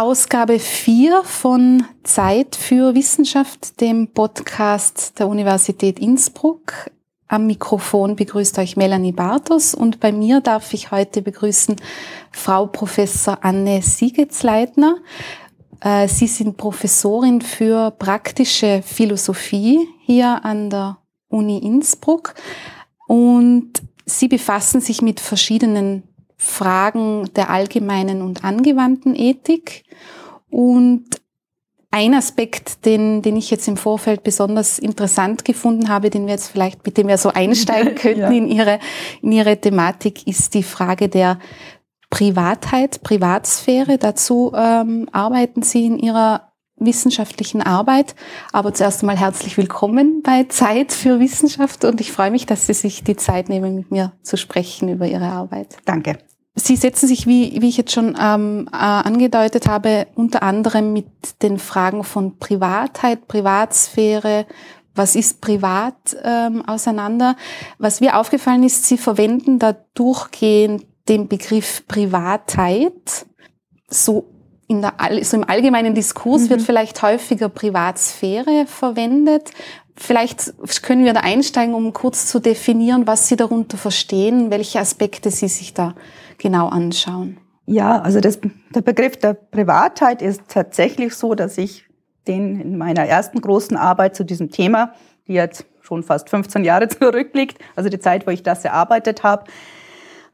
Ausgabe 4 von Zeit für Wissenschaft, dem Podcast der Universität Innsbruck. Am Mikrofon begrüßt euch Melanie Bartos und bei mir darf ich heute begrüßen Frau Professor Anne Siegetzleitner. Äh, Sie sind Professorin für praktische Philosophie hier an der Uni Innsbruck und Sie befassen sich mit verschiedenen Fragen der allgemeinen und angewandten Ethik. Und ein Aspekt, den, den ich jetzt im Vorfeld besonders interessant gefunden habe, den wir jetzt vielleicht, mit dem wir so einsteigen könnten ja. in, ihre, in ihre Thematik, ist die Frage der Privatheit, Privatsphäre. Dazu ähm, arbeiten Sie in Ihrer wissenschaftlichen Arbeit. Aber zuerst einmal herzlich willkommen bei Zeit für Wissenschaft und ich freue mich, dass Sie sich die Zeit nehmen, mit mir zu sprechen über Ihre Arbeit. Danke. Sie setzen sich, wie, wie ich jetzt schon ähm, äh, angedeutet habe, unter anderem mit den Fragen von Privatheit, Privatsphäre, was ist privat ähm, auseinander. Was mir aufgefallen ist, Sie verwenden da durchgehend den Begriff Privatheit. So, in der, so im allgemeinen Diskurs mhm. wird vielleicht häufiger Privatsphäre verwendet. Vielleicht können wir da einsteigen, um kurz zu definieren, was Sie darunter verstehen, welche Aspekte Sie sich da genau anschauen? Ja, also das, der Begriff der Privatheit ist tatsächlich so, dass ich den in meiner ersten großen Arbeit zu diesem Thema, die jetzt schon fast 15 Jahre zurückliegt, also die Zeit, wo ich das erarbeitet habe,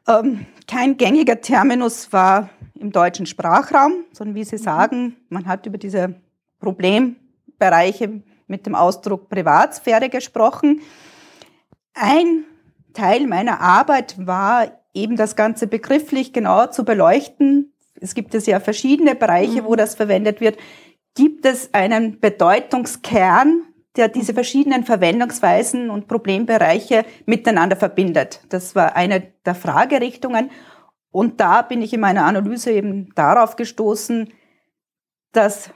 ähm, kein gängiger Terminus war im deutschen Sprachraum, sondern wie Sie sagen, man hat über diese Problembereiche mit dem Ausdruck Privatsphäre gesprochen. Ein Teil meiner Arbeit war eben das Ganze begrifflich genauer zu beleuchten. Es gibt es ja verschiedene Bereiche, mhm. wo das verwendet wird. Gibt es einen Bedeutungskern, der diese verschiedenen Verwendungsweisen und Problembereiche miteinander verbindet? Das war eine der Fragerichtungen. Und da bin ich in meiner Analyse eben darauf gestoßen, dass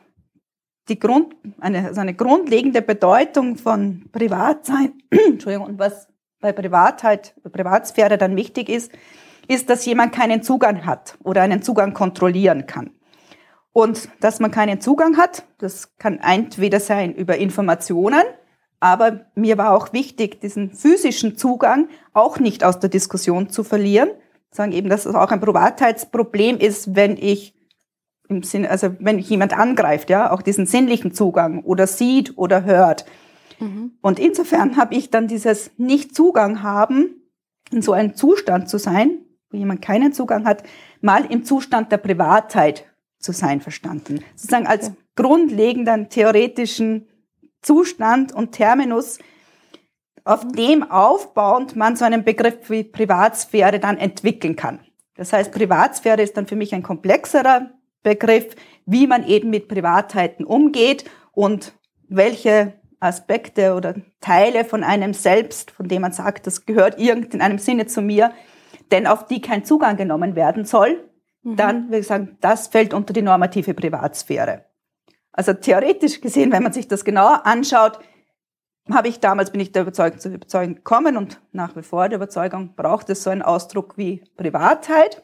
die Grund, eine, also eine grundlegende Bedeutung von Privatsein, Entschuldigung, und was bei Privatheit, Privatsphäre dann wichtig ist, ist, dass jemand keinen Zugang hat oder einen Zugang kontrollieren kann. Und dass man keinen Zugang hat, das kann entweder sein über Informationen, aber mir war auch wichtig, diesen physischen Zugang auch nicht aus der Diskussion zu verlieren. Sagen eben, dass es auch ein Privatheitsproblem ist, wenn ich im Sinne, also wenn jemand angreift, ja, auch diesen sinnlichen Zugang oder sieht oder hört. Mhm. Und insofern habe ich dann dieses Nicht-Zugang haben, in so einem Zustand zu sein, wo jemand keinen Zugang hat, mal im Zustand der Privatheit zu sein verstanden. Sozusagen als okay. grundlegenden theoretischen Zustand und Terminus, auf mhm. dem aufbauend man so einen Begriff wie Privatsphäre dann entwickeln kann. Das heißt, Privatsphäre ist dann für mich ein komplexerer Begriff, wie man eben mit Privatheiten umgeht und welche Aspekte oder Teile von einem selbst, von dem man sagt, das gehört irgend in einem Sinne zu mir, denn auf die kein Zugang genommen werden soll, mhm. dann würde ich sagen, das fällt unter die normative Privatsphäre. Also theoretisch gesehen, wenn man sich das genauer anschaut, habe ich damals, bin ich der Überzeugung zu Überzeugung gekommen und nach wie vor der Überzeugung braucht es so einen Ausdruck wie Privatheit.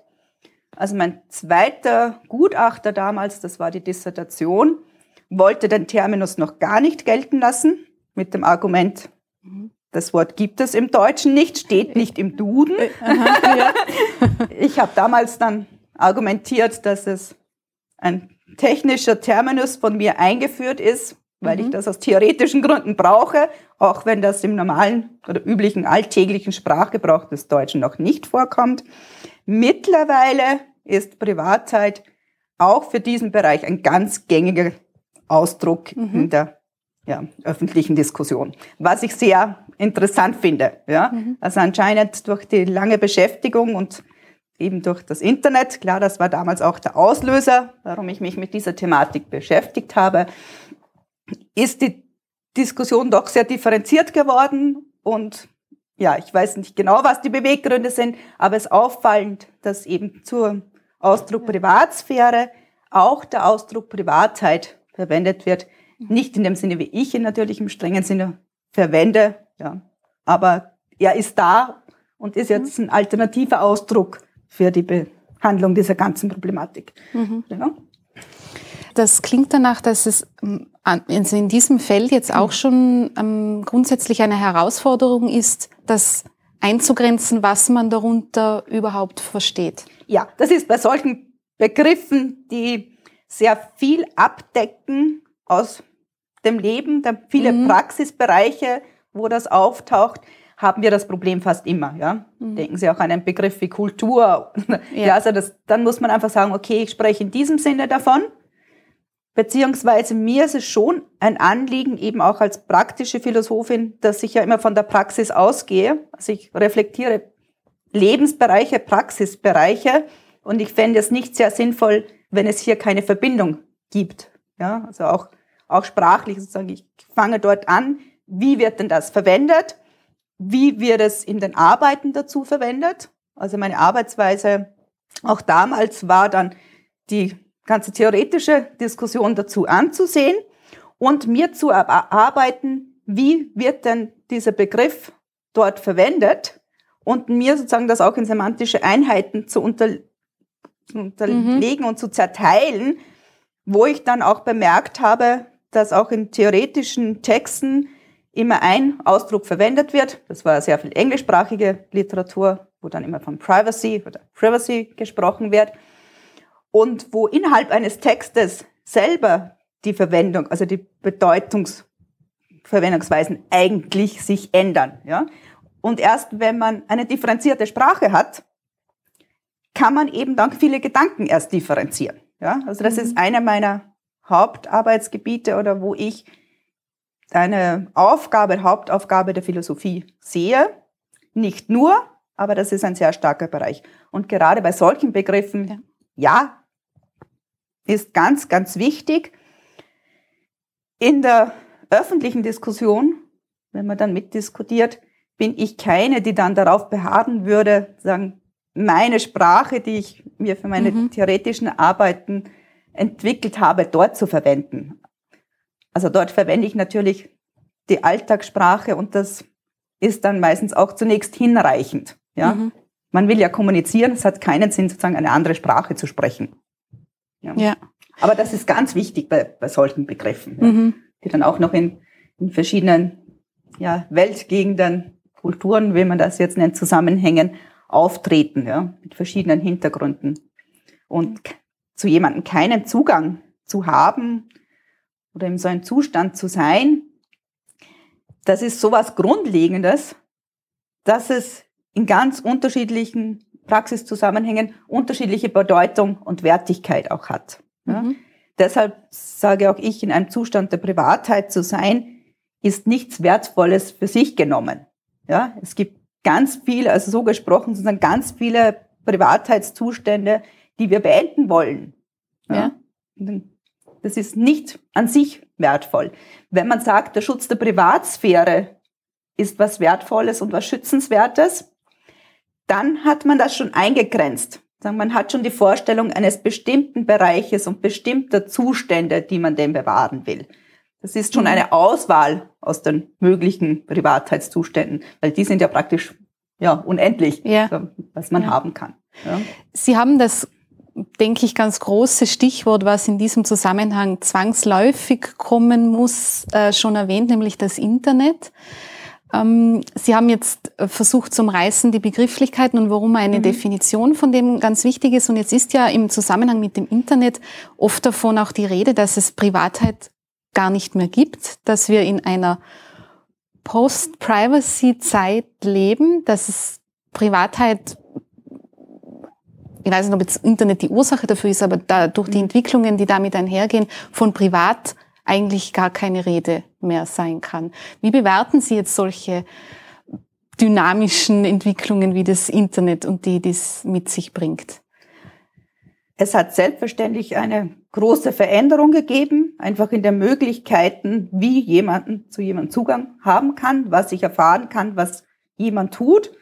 Also mein zweiter Gutachter damals, das war die Dissertation, wollte den Terminus noch gar nicht gelten lassen, mit dem Argument, das Wort gibt es im Deutschen nicht, steht nicht im Duden. Äh, ich habe damals dann argumentiert, dass es ein technischer Terminus von mir eingeführt ist, weil ich mhm. das aus theoretischen Gründen brauche, auch wenn das im normalen oder üblichen alltäglichen Sprachgebrauch des Deutschen noch nicht vorkommt. Mittlerweile ist Privatzeit auch für diesen Bereich ein ganz gängiger Ausdruck mhm. in der ja, öffentlichen Diskussion. Was ich sehr interessant finde. Ja? Mhm. Also anscheinend durch die lange Beschäftigung und eben durch das Internet, klar, das war damals auch der Auslöser, warum ich mich mit dieser Thematik beschäftigt habe, ist die Diskussion doch sehr differenziert geworden und ja, ich weiß nicht genau, was die Beweggründe sind, aber es ist auffallend, dass eben zur Ausdruck Privatsphäre auch der Ausdruck Privatheit verwendet wird. Nicht in dem Sinne, wie ich ihn natürlich im strengen Sinne verwende, ja. aber er ist da und ist jetzt ein alternativer Ausdruck für die Behandlung dieser ganzen Problematik. Mhm. Ja. das klingt danach, dass es ähm, also in diesem Feld jetzt auch schon ähm, grundsätzlich eine Herausforderung ist, das einzugrenzen, was man darunter überhaupt versteht. Ja, das ist bei solchen Begriffen, die sehr viel abdecken aus dem Leben, da viele mhm. Praxisbereiche, wo das auftaucht, haben wir das Problem fast immer. Ja? Mhm. Denken Sie auch an einen Begriff wie Kultur. Ja, ja also das, dann muss man einfach sagen, okay, ich spreche in diesem Sinne davon. Beziehungsweise mir ist es schon ein Anliegen, eben auch als praktische Philosophin, dass ich ja immer von der Praxis ausgehe. Also ich reflektiere Lebensbereiche, Praxisbereiche und ich fände es nicht sehr sinnvoll, wenn es hier keine Verbindung gibt. Ja, also auch, auch sprachlich sozusagen. Ich fange dort an. Wie wird denn das verwendet? Wie wird es in den Arbeiten dazu verwendet? Also meine Arbeitsweise auch damals war dann die ganze theoretische Diskussion dazu anzusehen und mir zu erarbeiten, wie wird denn dieser Begriff dort verwendet und mir sozusagen das auch in semantische Einheiten zu, unter, unterlegen mhm. und zu zerteilen, wo ich dann auch bemerkt habe, dass auch in theoretischen Texten immer ein Ausdruck verwendet wird. Das war sehr viel englischsprachige Literatur, wo dann immer von Privacy oder Privacy gesprochen wird und wo innerhalb eines Textes selber die Verwendung, also die Bedeutungsverwendungsweisen eigentlich sich ändern. Ja? Und erst wenn man eine differenzierte Sprache hat, kann man eben dann viele Gedanken erst differenzieren. Ja? Also das mhm. ist einer meiner Hauptarbeitsgebiete oder wo ich eine Aufgabe, Hauptaufgabe der Philosophie sehe. Nicht nur, aber das ist ein sehr starker Bereich. Und gerade bei solchen Begriffen, ja, ja ist ganz, ganz wichtig. In der öffentlichen Diskussion, wenn man dann mitdiskutiert, bin ich keine, die dann darauf beharren würde, sagen, meine Sprache, die ich mir für meine mhm. theoretischen Arbeiten entwickelt habe, dort zu verwenden. Also dort verwende ich natürlich die Alltagssprache und das ist dann meistens auch zunächst hinreichend. Ja? Mhm. Man will ja kommunizieren, es hat keinen Sinn, sozusagen eine andere Sprache zu sprechen. Ja. ja. Aber das ist ganz wichtig bei, bei solchen Begriffen, ja, mhm. die dann auch noch in, in verschiedenen ja, Weltgegenden, Kulturen, wie man das jetzt nennt, Zusammenhängen auftreten, ja, mit verschiedenen Hintergründen. Und zu jemandem keinen Zugang zu haben oder in so einem Zustand zu sein, das ist sowas Grundlegendes, dass es in ganz unterschiedlichen Praxiszusammenhängen unterschiedliche Bedeutung und Wertigkeit auch hat. Ja? Mhm. Deshalb sage auch ich, in einem Zustand der Privatheit zu sein, ist nichts Wertvolles für sich genommen. Ja, es gibt ganz viele, also so gesprochen, sondern ganz viele Privatheitszustände, die wir beenden wollen. Ja? ja. Das ist nicht an sich wertvoll. Wenn man sagt, der Schutz der Privatsphäre ist was Wertvolles und was Schützenswertes, dann hat man das schon eingegrenzt. Man hat schon die Vorstellung eines bestimmten Bereiches und bestimmter Zustände, die man dem bewahren will. Das ist schon mhm. eine Auswahl aus den möglichen Privatheitszuständen, weil die sind ja praktisch ja, unendlich, ja. was man ja. haben kann. Ja. Sie haben das, denke ich, ganz große Stichwort, was in diesem Zusammenhang zwangsläufig kommen muss, äh, schon erwähnt, nämlich das Internet. Ähm, Sie haben jetzt äh, versucht zum Reißen die Begrifflichkeiten und warum eine mhm. Definition von dem ganz wichtig ist. Und jetzt ist ja im Zusammenhang mit dem Internet oft davon auch die Rede, dass es Privatheit gar nicht mehr gibt, dass wir in einer Post-Privacy-Zeit leben, dass es Privatheit, ich weiß nicht, ob jetzt Internet die Ursache dafür ist, aber da, durch die mhm. Entwicklungen, die damit einhergehen, von Privat eigentlich gar keine Rede mehr sein kann. Wie bewerten Sie jetzt solche dynamischen Entwicklungen wie das Internet und die, die es mit sich bringt? Es hat selbstverständlich eine große Veränderung gegeben, einfach in den Möglichkeiten, wie jemanden zu jemandem Zugang haben kann, was ich erfahren kann, was jemand tut.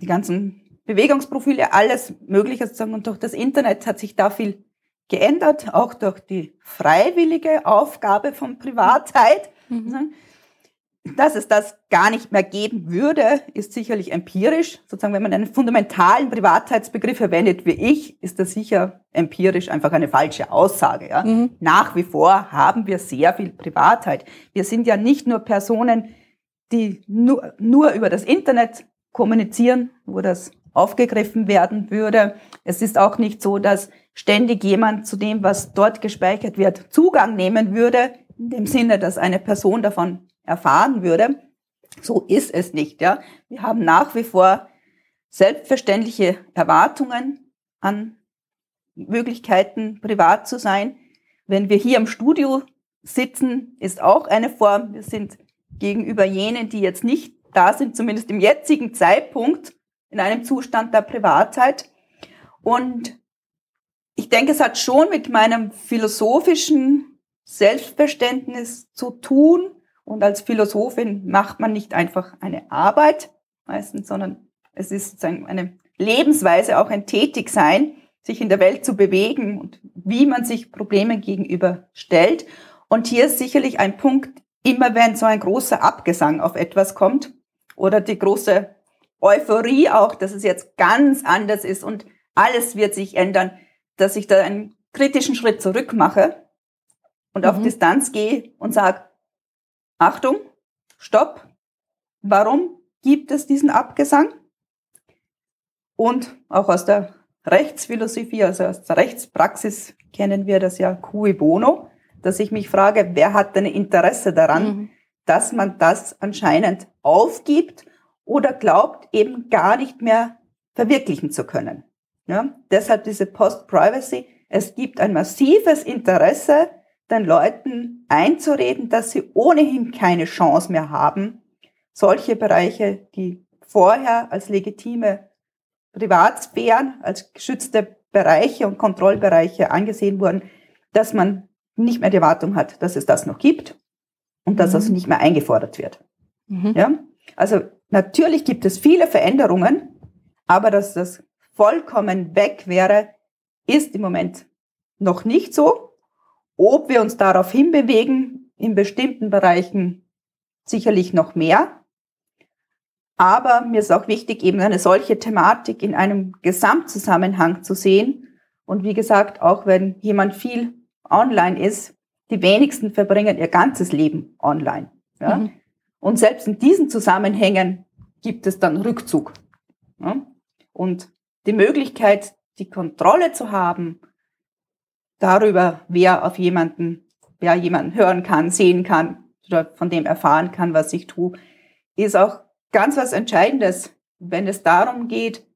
Die ganzen Bewegungsprofile, alles Mögliche sozusagen. Und durch das Internet hat sich da viel geändert, auch durch die freiwillige Aufgabe von Privatheit. Mhm. Dass es das gar nicht mehr geben würde, ist sicherlich empirisch. Sozusagen, wenn man einen fundamentalen Privatheitsbegriff verwendet wie ich, ist das sicher empirisch einfach eine falsche Aussage. Ja? Mhm. Nach wie vor haben wir sehr viel Privatheit. Wir sind ja nicht nur Personen, die nur, nur über das Internet kommunizieren, wo das aufgegriffen werden würde. Es ist auch nicht so, dass ständig jemand zu dem, was dort gespeichert wird, Zugang nehmen würde, in dem Sinne, dass eine Person davon erfahren würde. So ist es nicht. Ja. Wir haben nach wie vor selbstverständliche Erwartungen an Möglichkeiten, privat zu sein. Wenn wir hier im Studio sitzen, ist auch eine Form. Wir sind gegenüber jenen, die jetzt nicht da sind, zumindest im jetzigen Zeitpunkt, in einem Zustand der Privatheit. Und ich denke, es hat schon mit meinem philosophischen Selbstverständnis zu tun, und als Philosophin macht man nicht einfach eine Arbeit meistens, sondern es ist sozusagen eine Lebensweise, auch ein Tätigsein, sich in der Welt zu bewegen und wie man sich Problemen gegenüber stellt. Und hier ist sicherlich ein Punkt, immer wenn so ein großer Abgesang auf etwas kommt oder die große Euphorie auch, dass es jetzt ganz anders ist und alles wird sich ändern, dass ich da einen kritischen Schritt zurück mache und mhm. auf Distanz gehe und sage, Achtung, Stopp. Warum gibt es diesen Abgesang? Und auch aus der Rechtsphilosophie, also aus der Rechtspraxis kennen wir das ja cui bono, dass ich mich frage, wer hat denn Interesse daran, mhm. dass man das anscheinend aufgibt oder glaubt, eben gar nicht mehr verwirklichen zu können. Ja? Deshalb diese Post-Privacy. Es gibt ein massives Interesse den Leuten einzureden, dass sie ohnehin keine Chance mehr haben, solche Bereiche, die vorher als legitime Privatsphären, als geschützte Bereiche und Kontrollbereiche angesehen wurden, dass man nicht mehr die Erwartung hat, dass es das noch gibt und dass mhm. das nicht mehr eingefordert wird. Mhm. Ja? Also natürlich gibt es viele Veränderungen, aber dass das vollkommen weg wäre, ist im Moment noch nicht so. Ob wir uns darauf hinbewegen, in bestimmten Bereichen sicherlich noch mehr. Aber mir ist auch wichtig, eben eine solche Thematik in einem Gesamtzusammenhang zu sehen. Und wie gesagt, auch wenn jemand viel online ist, die wenigsten verbringen ihr ganzes Leben online. Ja? Mhm. Und selbst in diesen Zusammenhängen gibt es dann Rückzug. Ja? Und die Möglichkeit, die Kontrolle zu haben darüber, wer auf jemanden, wer jemanden hören kann, sehen kann oder von dem erfahren kann, was ich tue, ist auch ganz was Entscheidendes, wenn es darum geht,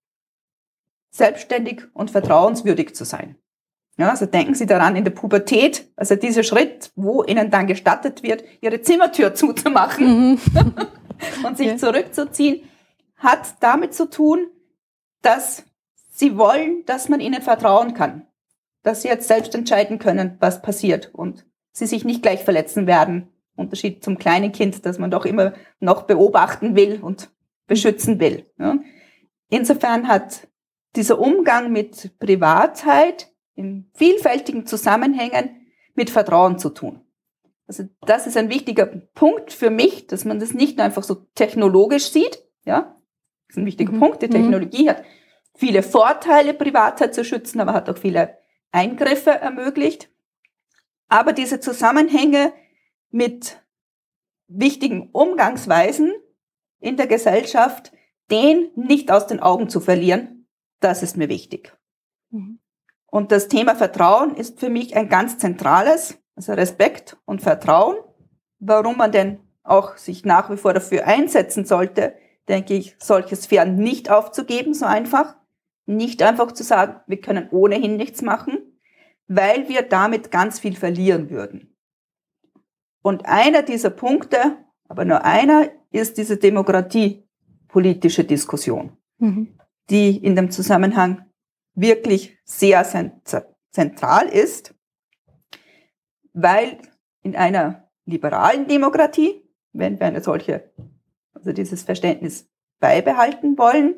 selbstständig und vertrauenswürdig zu sein. Ja, also denken Sie daran in der Pubertät, also dieser Schritt, wo Ihnen dann gestattet wird, Ihre Zimmertür zuzumachen mhm. und sich ja. zurückzuziehen, hat damit zu tun, dass Sie wollen, dass man Ihnen vertrauen kann dass sie jetzt selbst entscheiden können, was passiert und sie sich nicht gleich verletzen werden. Unterschied zum kleinen Kind, das man doch immer noch beobachten will und beschützen will. Ja. Insofern hat dieser Umgang mit Privatheit in vielfältigen Zusammenhängen mit Vertrauen zu tun. Also das ist ein wichtiger Punkt für mich, dass man das nicht nur einfach so technologisch sieht. Ja, das ist ein wichtiger mhm. Punkt. Die Technologie hat viele Vorteile, Privatheit zu schützen, aber hat auch viele Eingriffe ermöglicht. Aber diese Zusammenhänge mit wichtigen Umgangsweisen in der Gesellschaft, den nicht aus den Augen zu verlieren, das ist mir wichtig. Mhm. Und das Thema Vertrauen ist für mich ein ganz zentrales, also Respekt und Vertrauen. Warum man denn auch sich nach wie vor dafür einsetzen sollte, denke ich, solche Sphären nicht aufzugeben, so einfach. Nicht einfach zu sagen, wir können ohnehin nichts machen, weil wir damit ganz viel verlieren würden. Und einer dieser Punkte, aber nur einer, ist diese demokratiepolitische Diskussion, mhm. die in dem Zusammenhang wirklich sehr zentral ist, weil in einer liberalen Demokratie, wenn wir eine solche, also dieses Verständnis beibehalten wollen,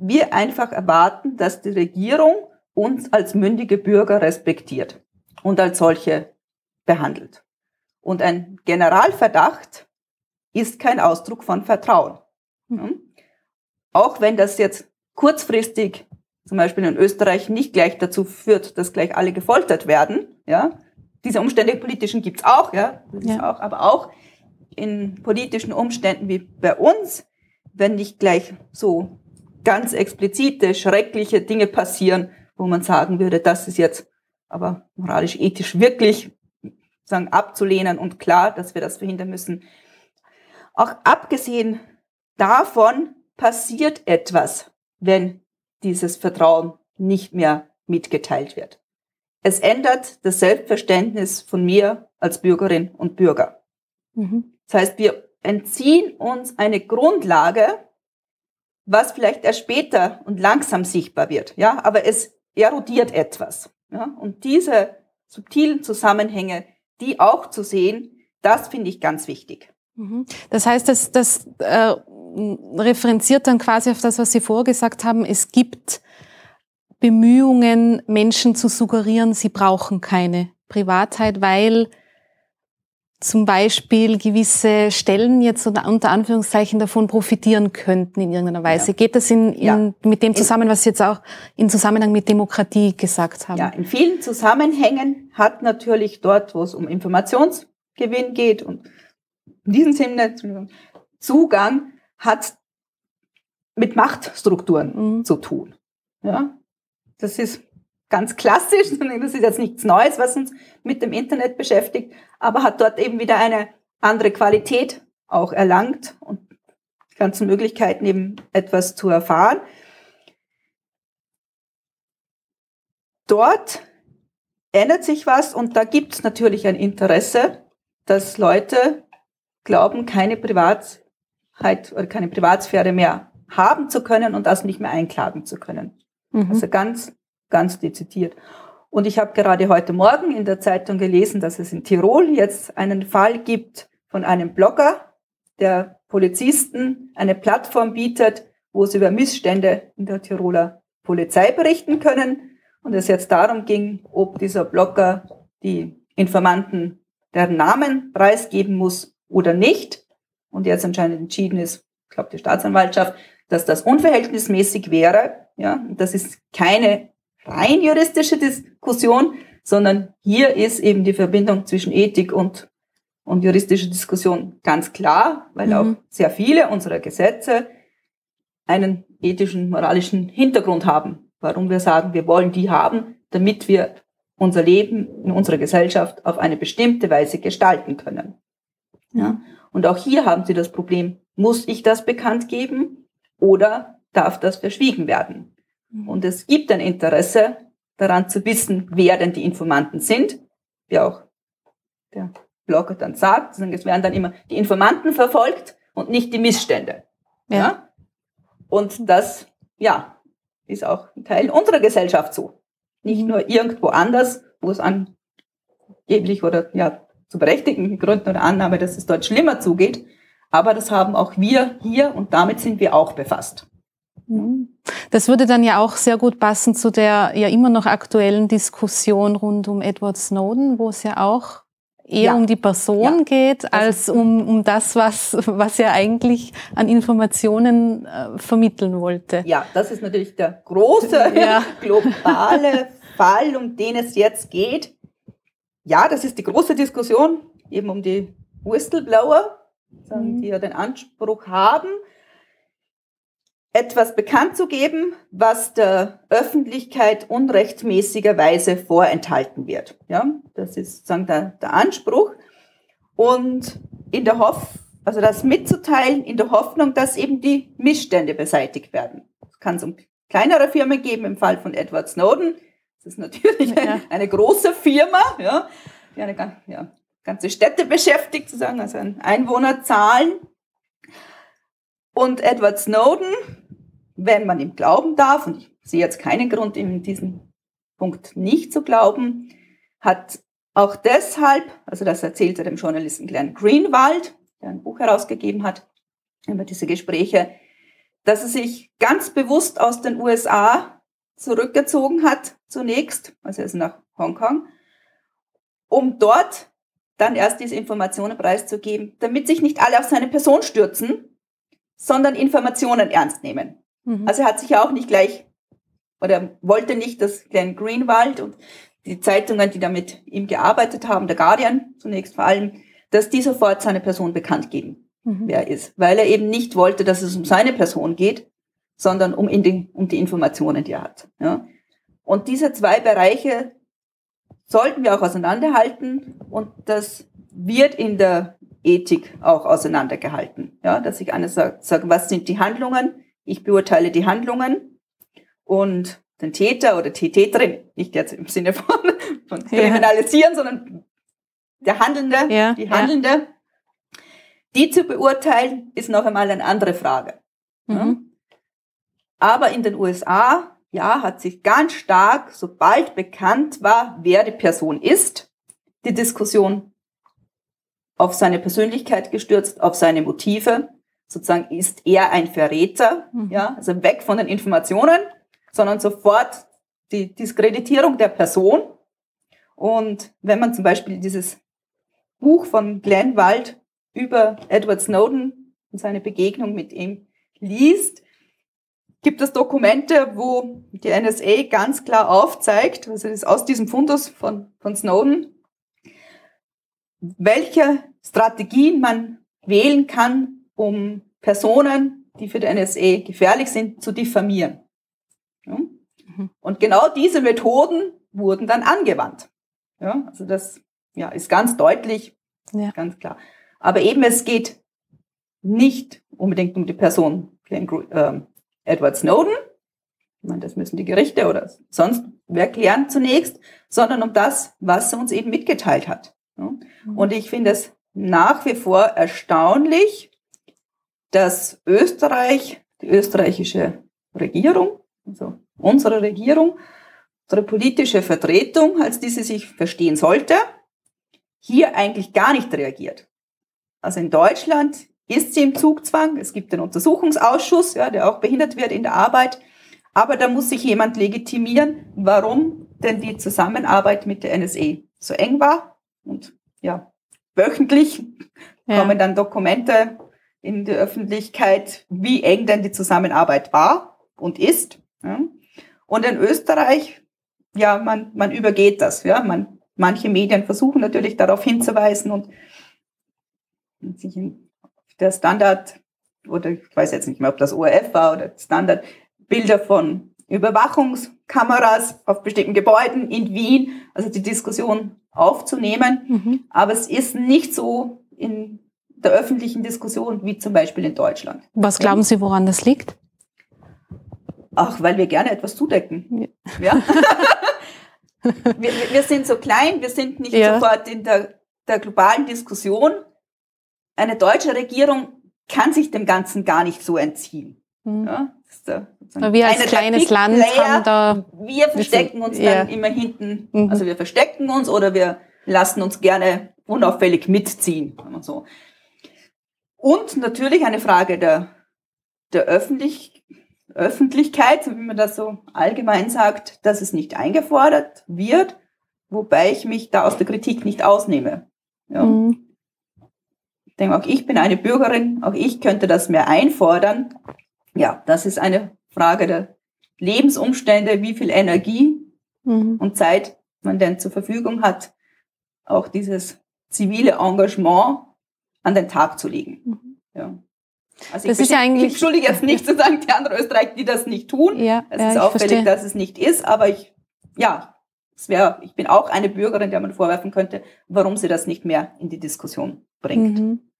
wir einfach erwarten, dass die Regierung uns als mündige Bürger respektiert und als solche behandelt. Und ein Generalverdacht ist kein Ausdruck von Vertrauen. Mhm. Auch wenn das jetzt kurzfristig zum Beispiel in Österreich nicht gleich dazu führt, dass gleich alle gefoltert werden, ja, diese Umstände politischen gibt's auch, ja, ja. Auch, aber auch in politischen Umständen wie bei uns, wenn nicht gleich so ganz explizite, schreckliche Dinge passieren, wo man sagen würde, das ist jetzt aber moralisch, ethisch wirklich sagen, abzulehnen und klar, dass wir das verhindern müssen. Auch abgesehen davon passiert etwas, wenn dieses Vertrauen nicht mehr mitgeteilt wird. Es ändert das Selbstverständnis von mir als Bürgerin und Bürger. Mhm. Das heißt, wir entziehen uns eine Grundlage, was vielleicht erst später und langsam sichtbar wird. Ja, aber es erodiert etwas. Ja, und diese subtilen Zusammenhänge, die auch zu sehen, das finde ich ganz wichtig. Mhm. Das heißt, das, das äh, referenziert dann quasi auf das, was Sie vorgesagt haben. Es gibt Bemühungen, Menschen zu suggerieren, sie brauchen keine Privatheit, weil zum Beispiel gewisse Stellen jetzt unter Anführungszeichen davon profitieren könnten in irgendeiner Weise. Ja. Geht das in, in ja. mit dem zusammen, was Sie jetzt auch in Zusammenhang mit Demokratie gesagt haben? Ja, in vielen Zusammenhängen hat natürlich dort, wo es um Informationsgewinn geht und in diesem Sinne Zugang, hat mit Machtstrukturen mhm. zu tun. Ja, das ist ganz klassisch, das ist jetzt nichts Neues, was uns mit dem Internet beschäftigt, aber hat dort eben wieder eine andere Qualität auch erlangt und die ganzen Möglichkeiten eben etwas zu erfahren. Dort ändert sich was und da gibt es natürlich ein Interesse, dass Leute glauben, keine Privatheit oder keine Privatsphäre mehr haben zu können und das nicht mehr einklagen zu können. Mhm. Also ganz ganz dezidiert. Und ich habe gerade heute Morgen in der Zeitung gelesen, dass es in Tirol jetzt einen Fall gibt von einem Blogger, der Polizisten eine Plattform bietet, wo sie über Missstände in der Tiroler Polizei berichten können. Und es jetzt darum ging, ob dieser Blogger die Informanten deren Namen preisgeben muss oder nicht. Und jetzt anscheinend entschieden ist, ich glaube die Staatsanwaltschaft, dass das unverhältnismäßig wäre. Ja, das ist keine rein juristische Diskussion, sondern hier ist eben die Verbindung zwischen Ethik und, und juristischer Diskussion ganz klar, weil mhm. auch sehr viele unserer Gesetze einen ethischen, moralischen Hintergrund haben. Warum wir sagen, wir wollen die haben, damit wir unser Leben in unserer Gesellschaft auf eine bestimmte Weise gestalten können. Ja? Und auch hier haben Sie das Problem, muss ich das bekannt geben oder darf das verschwiegen werden? Mhm. Und es gibt ein Interesse daran zu wissen, wer denn die Informanten sind, wie auch der Blogger dann sagt. Es werden dann immer die Informanten verfolgt und nicht die Missstände. Ja. ja? Und das, ja, ist auch ein Teil unserer Gesellschaft so. Nicht mhm. nur irgendwo anders, wo es angeblich oder ja, zu berechtigten Gründen oder Annahme, dass es dort schlimmer zugeht. Aber das haben auch wir hier und damit sind wir auch befasst. Mhm. Das würde dann ja auch sehr gut passen zu der ja immer noch aktuellen Diskussion rund um Edward Snowden, wo es ja auch eher ja. um die Person ja. geht, als um, um das, was, was er eigentlich an Informationen äh, vermitteln wollte. Ja, das ist natürlich der große, ja. globale Fall, um den es jetzt geht. Ja, das ist die große Diskussion, eben um die Whistleblower, mhm. die ja den Anspruch haben, etwas bekannt zu geben, was der Öffentlichkeit unrechtmäßigerweise vorenthalten wird. Ja, das ist sozusagen der, der Anspruch. Und in der Hoff, also das mitzuteilen in der Hoffnung, dass eben die Missstände beseitigt werden. Es kann so kleinere Firmen geben, im Fall von Edward Snowden. Das ist natürlich ja. eine, eine, große Firma, ja, die eine ja, ganze Städte beschäftigt, sozusagen, also an Einwohnerzahlen. Und Edward Snowden wenn man ihm glauben darf, und ich sehe jetzt keinen Grund, ihm in diesem Punkt nicht zu glauben, hat auch deshalb, also das erzählte dem Journalisten Glenn Greenwald, der ein Buch herausgegeben hat über diese Gespräche, dass er sich ganz bewusst aus den USA zurückgezogen hat, zunächst, also er ist nach Hongkong, um dort dann erst diese Informationen preiszugeben, damit sich nicht alle auf seine Person stürzen, sondern Informationen ernst nehmen. Mhm. Also er hat sich ja auch nicht gleich oder wollte nicht, dass Glenn Greenwald und die Zeitungen, die da mit ihm gearbeitet haben, der Guardian zunächst vor allem, dass die sofort seine Person bekannt geben, mhm. wer er ist. Weil er eben nicht wollte, dass es um seine Person geht, sondern um, in die, um die Informationen, die er hat. Ja. Und diese zwei Bereiche sollten wir auch auseinanderhalten und das wird in der Ethik auch auseinandergehalten. Ja, dass ich eines sage, sag, was sind die Handlungen? Ich beurteile die Handlungen und den Täter oder die Täterin, nicht jetzt im Sinne von, von kriminalisieren, ja. sondern der Handelnde, ja, die Handelnde, ja. die zu beurteilen, ist noch einmal eine andere Frage. Mhm. Aber in den USA ja, hat sich ganz stark, sobald bekannt war, wer die Person ist, die Diskussion auf seine Persönlichkeit gestürzt, auf seine Motive. Sozusagen ist er ein Verräter, mhm. ja, also weg von den Informationen, sondern sofort die Diskreditierung der Person. Und wenn man zum Beispiel dieses Buch von Glenn Wald über Edward Snowden und seine Begegnung mit ihm liest, gibt es Dokumente, wo die NSA ganz klar aufzeigt, also das ist aus diesem Fundus von, von Snowden, welche Strategien man wählen kann, um Personen, die für die NSA gefährlich sind, zu diffamieren. Ja? Mhm. Und genau diese Methoden wurden dann angewandt. Ja, also das ja, ist ganz deutlich, ja. ganz klar. Aber eben es geht nicht unbedingt um die Person ähm, Edward Snowden, ich meine, das müssen die Gerichte oder sonst wer klären zunächst, sondern um das, was er uns eben mitgeteilt hat. Mhm. Und ich finde es nach wie vor erstaunlich, dass Österreich, die österreichische Regierung, also unsere Regierung, unsere politische Vertretung, als diese sich verstehen sollte, hier eigentlich gar nicht reagiert. Also in Deutschland ist sie im Zugzwang. Es gibt den Untersuchungsausschuss, ja, der auch behindert wird in der Arbeit. Aber da muss sich jemand legitimieren, warum denn die Zusammenarbeit mit der NSE so eng war. Und ja, wöchentlich ja. kommen dann Dokumente in die Öffentlichkeit, wie eng denn die Zusammenarbeit war und ist. Ja. Und in Österreich, ja, man, man übergeht das. Ja. Man, manche Medien versuchen natürlich darauf hinzuweisen und sich der Standard, oder ich weiß jetzt nicht mehr, ob das ORF war oder Standard, Bilder von Überwachungskameras auf bestimmten Gebäuden in Wien, also die Diskussion aufzunehmen. Mhm. Aber es ist nicht so in der öffentlichen Diskussion wie zum Beispiel in Deutschland. Was glauben Sie, woran das liegt? Ach, weil wir gerne etwas zudecken. Ja. ja? wir, wir, sind so klein, wir sind nicht ja. sofort in der, der globalen Diskussion eine deutsche Regierung kann sich dem Ganzen gar nicht so entziehen. Mhm. Ja, da, wir als kleines Land haben da. Wir verstecken uns ja. dann immer hinten. Mhm. Also wir verstecken uns oder wir lassen uns gerne unauffällig mitziehen. So. Und natürlich eine Frage der, der Öffentlich, Öffentlichkeit, wie man das so allgemein sagt, dass es nicht eingefordert wird, wobei ich mich da aus der Kritik nicht ausnehme. Ja. Mhm denke, auch ich bin eine Bürgerin, auch ich könnte das mehr einfordern. Ja, das ist eine Frage der Lebensumstände, wie viel Energie mhm. und Zeit man denn zur Verfügung hat, auch dieses zivile Engagement an den Tag zu legen. Mhm. Ja. Also das ich ist ja eigentlich, ich entschuldige jetzt nicht zu sagen, die anderen Österreicher, die das nicht tun. Ja, es ja, ist auffällig, dass es nicht ist, aber ich, ja, es wäre, ich bin auch eine Bürgerin, der man vorwerfen könnte, warum sie das nicht mehr in die Diskussion bringt. Mhm.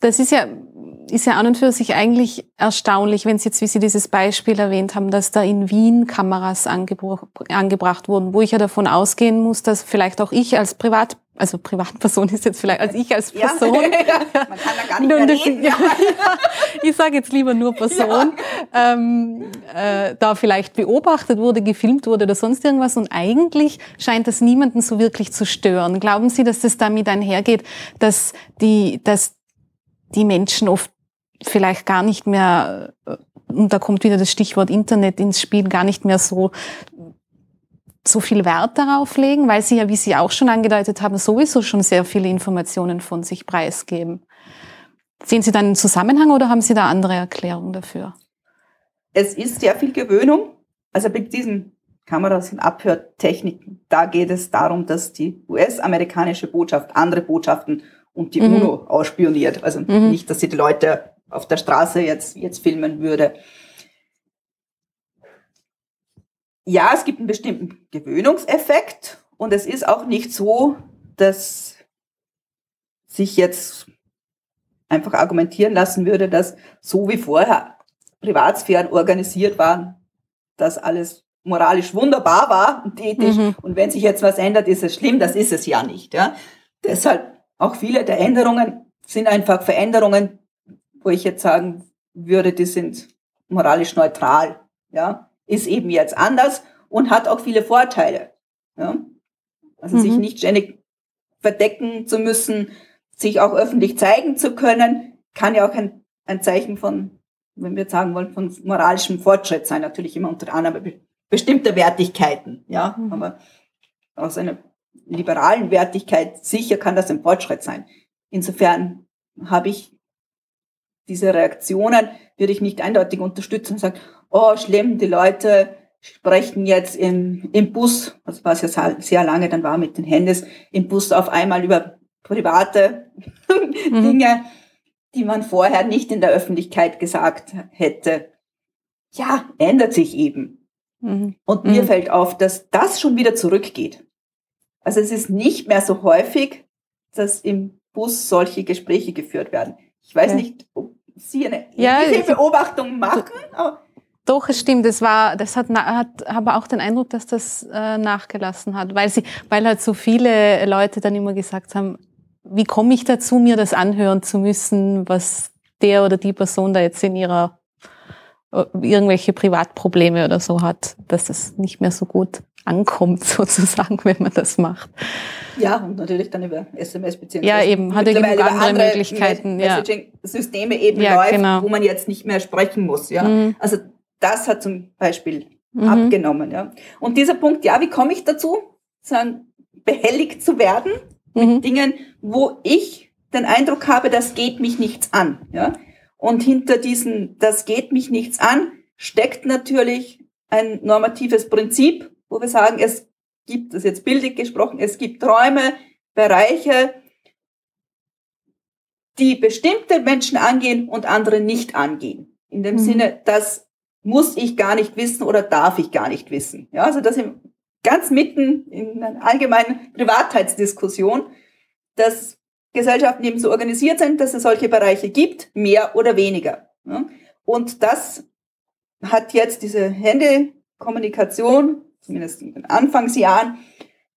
Das ist ja, ist ja an und für sich eigentlich erstaunlich, wenn Sie jetzt, wie Sie dieses Beispiel erwähnt haben, dass da in Wien Kameras angebracht wurden, wo ich ja davon ausgehen muss, dass vielleicht auch ich als Privat, also Privatperson ist jetzt vielleicht, als ich als Person. Ja, man kann da gar nicht mehr reden. Ja, ich sage jetzt lieber nur Person, ähm, äh, da vielleicht beobachtet wurde, gefilmt wurde oder sonst irgendwas und eigentlich scheint das niemanden so wirklich zu stören. Glauben Sie, dass das damit einhergeht, dass die, dass die Menschen oft vielleicht gar nicht mehr, und da kommt wieder das Stichwort Internet ins Spiel, gar nicht mehr so so viel Wert darauf legen, weil Sie ja, wie Sie auch schon angedeutet haben, sowieso schon sehr viele Informationen von sich preisgeben. Sehen Sie dann einen Zusammenhang oder haben Sie da andere Erklärungen dafür? Es ist sehr viel Gewöhnung. Also mit diesen Kameras und Abhörtechniken, da geht es darum, dass die US-amerikanische Botschaft andere Botschaften und die mhm. UNO ausspioniert. Also mhm. nicht, dass sie die Leute auf der Straße jetzt, jetzt filmen würde. Ja, es gibt einen bestimmten Gewöhnungseffekt und es ist auch nicht so, dass sich jetzt einfach argumentieren lassen würde, dass so wie vorher Privatsphären organisiert waren, dass alles moralisch wunderbar war und ethisch. Mhm. Und wenn sich jetzt was ändert, ist es schlimm. Das ist es ja nicht. Ja. Deshalb auch viele der Änderungen sind einfach Veränderungen, wo ich jetzt sagen würde, die sind moralisch neutral. Ja, ist eben jetzt anders und hat auch viele Vorteile. Ja? Also mhm. sich nicht ständig verdecken zu müssen, sich auch öffentlich zeigen zu können, kann ja auch ein, ein Zeichen von, wenn wir sagen wollen, von moralischem Fortschritt sein. Natürlich immer unter anderem bestimmter Wertigkeiten. Ja, mhm. aber aus einer liberalen Wertigkeit sicher kann das ein Fortschritt sein. Insofern habe ich diese Reaktionen, würde ich nicht eindeutig unterstützen und sagen, oh, schlimm, die Leute sprechen jetzt im, im Bus, also was ja sehr lange dann war mit den Handys, im Bus auf einmal über private mhm. Dinge, die man vorher nicht in der Öffentlichkeit gesagt hätte. Ja, ändert sich eben. Mhm. Und mir mhm. fällt auf, dass das schon wieder zurückgeht. Also es ist nicht mehr so häufig, dass im Bus solche Gespräche geführt werden. Ich weiß ja. nicht, ob Sie eine ja, Beobachtung machen. Aber doch, es stimmt. Das war, das hat, hat aber auch den Eindruck, dass das äh, nachgelassen hat, weil sie, weil halt so viele Leute dann immer gesagt haben, wie komme ich dazu, mir das anhören zu müssen, was der oder die Person da jetzt in ihrer äh, irgendwelche Privatprobleme oder so hat, dass das nicht mehr so gut ankommt, sozusagen, wenn man das macht. Ja, und natürlich dann über SMS beziehungsweise ja, eben, hat genug andere, andere Möglichkeiten. Messaging-Systeme eben ja, läuft, genau. wo man jetzt nicht mehr sprechen muss. Ja, mhm. also das hat zum Beispiel mhm. abgenommen. Ja. Und dieser Punkt, ja, wie komme ich dazu, sagen, behelligt zu werden mhm. mit Dingen, wo ich den Eindruck habe, das geht mich nichts an. Ja. Und hinter diesen, das geht mich nichts an, steckt natürlich ein normatives Prinzip, wo wir sagen, es gibt, das ist jetzt bildlich gesprochen, es gibt Räume, Bereiche, die bestimmte Menschen angehen und andere nicht angehen. In dem mhm. Sinne, dass muss ich gar nicht wissen oder darf ich gar nicht wissen. Ja, also das im, ganz mitten in einer allgemeinen Privatheitsdiskussion, dass Gesellschaften eben so organisiert sind, dass es solche Bereiche gibt, mehr oder weniger. Und das hat jetzt diese Händekommunikation, zumindest in den Anfangsjahren,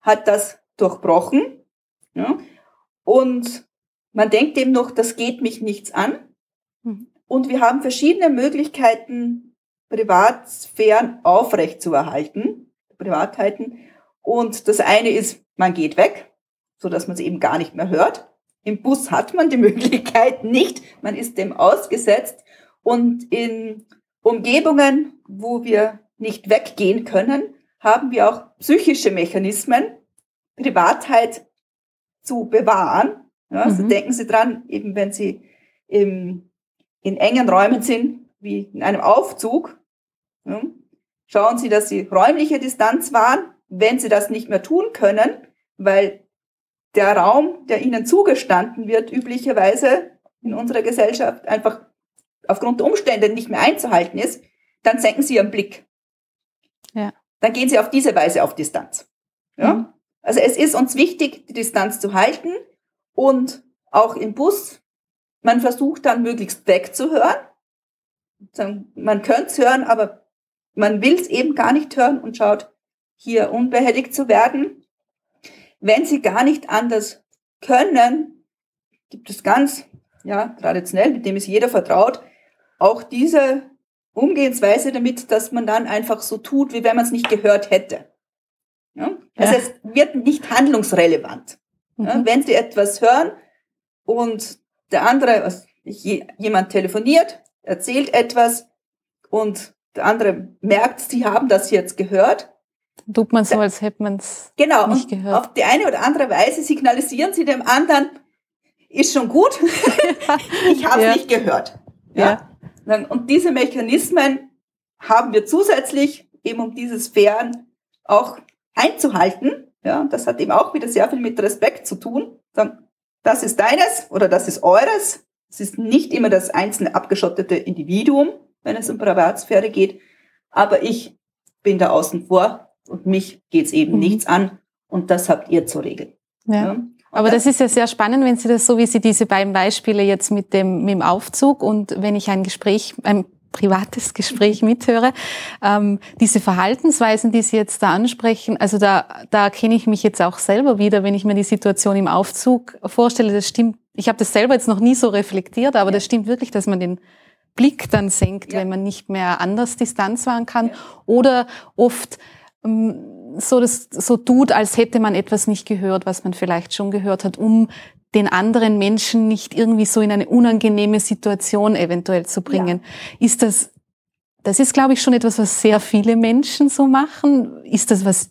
hat das durchbrochen. Ja, und man denkt eben noch, das geht mich nichts an. Mhm. Und wir haben verschiedene Möglichkeiten, Privatsphären aufrechtzuerhalten, Privatheiten. Und das eine ist, man geht weg, so dass man es eben gar nicht mehr hört. Im Bus hat man die Möglichkeit nicht, man ist dem ausgesetzt. Und in Umgebungen, wo wir nicht weggehen können, haben wir auch psychische Mechanismen, Privatheit zu bewahren. Ja, also mhm. denken Sie dran, eben wenn Sie im, in engen Räumen sind, wie in einem Aufzug, Schauen Sie, dass Sie räumliche Distanz wahren, wenn Sie das nicht mehr tun können, weil der Raum, der Ihnen zugestanden wird, üblicherweise in unserer Gesellschaft einfach aufgrund der Umstände nicht mehr einzuhalten ist, dann senken Sie Ihren Blick. Ja. Dann gehen Sie auf diese Weise auf Distanz. Ja? Mhm. Also es ist uns wichtig, die Distanz zu halten und auch im Bus, man versucht dann möglichst wegzuhören. Man könnte es hören, aber man will es eben gar nicht hören und schaut, hier unbehelligt zu werden. Wenn sie gar nicht anders können, gibt es ganz, ja, traditionell, mit dem ist jeder vertraut, auch diese Umgehensweise damit, dass man dann einfach so tut, wie wenn man es nicht gehört hätte. Ja? Also ja. es wird nicht handlungsrelevant. Mhm. Ja? Wenn Sie etwas hören und der andere, also jemand telefoniert, erzählt etwas und der andere merkt, sie haben das jetzt gehört, Tut man so, als hätte man es genau, nicht gehört. Auf die eine oder andere Weise signalisieren sie dem anderen, ist schon gut, ich habe es nicht gehört. Ja. Und diese Mechanismen haben wir zusätzlich, eben um diese Sphären auch einzuhalten. Ja, das hat eben auch wieder sehr viel mit Respekt zu tun. Sagen, das ist deines oder das ist eures. Es ist nicht immer das einzelne abgeschottete Individuum, wenn es um Privatsphäre geht. Aber ich bin da außen vor und mich geht's eben mhm. nichts an und das habt ihr zu regeln. Ja. ja. Aber das, ist ja sehr spannend, wenn Sie das so, wie Sie diese beiden Beispiele jetzt mit dem, mit dem Aufzug und wenn ich ein Gespräch, ein privates Gespräch mithöre, ähm, diese Verhaltensweisen, die Sie jetzt da ansprechen, also da, da kenne ich mich jetzt auch selber wieder, wenn ich mir die Situation im Aufzug vorstelle, das stimmt. Ich habe das selber jetzt noch nie so reflektiert, aber ja. das stimmt wirklich, dass man den Blick dann senkt, ja. wenn man nicht mehr anders Distanz wahren kann. Ja. Oder oft ähm, so, das, so tut, als hätte man etwas nicht gehört, was man vielleicht schon gehört hat, um den anderen Menschen nicht irgendwie so in eine unangenehme Situation eventuell zu bringen. Ja. Ist das, das ist, glaube ich, schon etwas, was sehr viele Menschen so machen. Ist das was,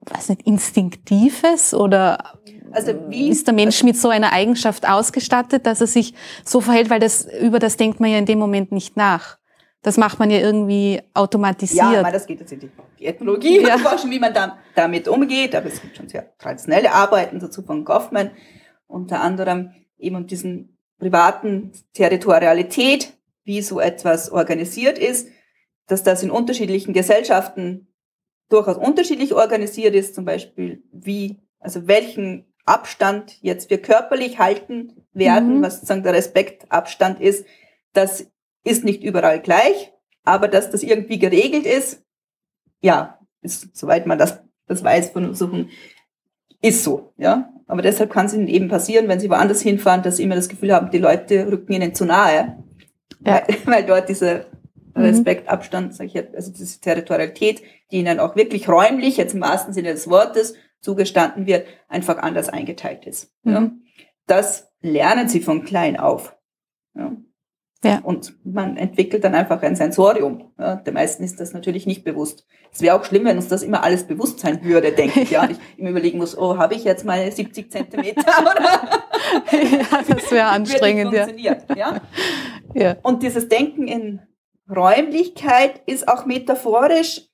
was nicht, Instinktives oder also wie, ist der Mensch mit so einer Eigenschaft ausgestattet, dass er sich so verhält, weil das, über das denkt man ja in dem Moment nicht nach. Das macht man ja irgendwie automatisiert. Ja, aber das geht jetzt in die Ethnologie ja. forschen, wie man da, damit umgeht. Aber es gibt schon sehr traditionelle Arbeiten dazu von Goffman, unter anderem eben um diesen privaten Territorialität, wie so etwas organisiert ist, dass das in unterschiedlichen Gesellschaften durchaus unterschiedlich organisiert ist, zum Beispiel wie, also welchen Abstand jetzt wir körperlich halten werden, mhm. was sozusagen der Respektabstand ist, das ist nicht überall gleich, aber dass das irgendwie geregelt ist, ja, ist, soweit man das, das weiß von Untersuchungen, ist so, ja. Aber deshalb kann es ihnen eben passieren, wenn sie woanders hinfahren, dass sie immer das Gefühl haben, die Leute rücken ihnen zu nahe, ja. weil, weil dort dieser mhm. Respektabstand, sag ich jetzt, also diese Territorialität, die ihnen auch wirklich räumlich, jetzt im wahrsten Sinne des Wortes, zugestanden wird, einfach anders eingeteilt ist. Mhm. Ja. Das lernen sie von klein auf. Ja. Ja. Und man entwickelt dann einfach ein Sensorium. Ja, der meisten ist das natürlich nicht bewusst. Es wäre auch schlimm, wenn uns das immer alles bewusst sein würde, denke ich. Ja, ich immer überlegen muss, oh, habe ich jetzt mal 70 Zentimeter? Ja, das wäre anstrengend. Ja. ja. Ja. Und dieses Denken in Räumlichkeit ist auch metaphorisch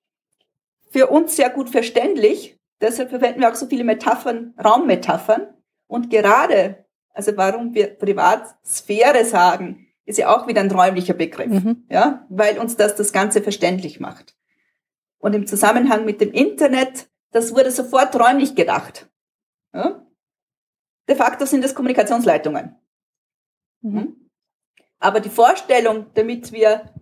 für uns sehr gut verständlich. Deshalb verwenden wir auch so viele Metaphern, Raummetaphern. Und gerade, also warum wir Privatsphäre sagen, ist ja auch wieder ein räumlicher Begriff, mhm. ja, weil uns das das Ganze verständlich macht. Und im Zusammenhang mit dem Internet, das wurde sofort räumlich gedacht. Ja? De facto sind es Kommunikationsleitungen. Mhm. Hm? Aber die Vorstellung, damit wir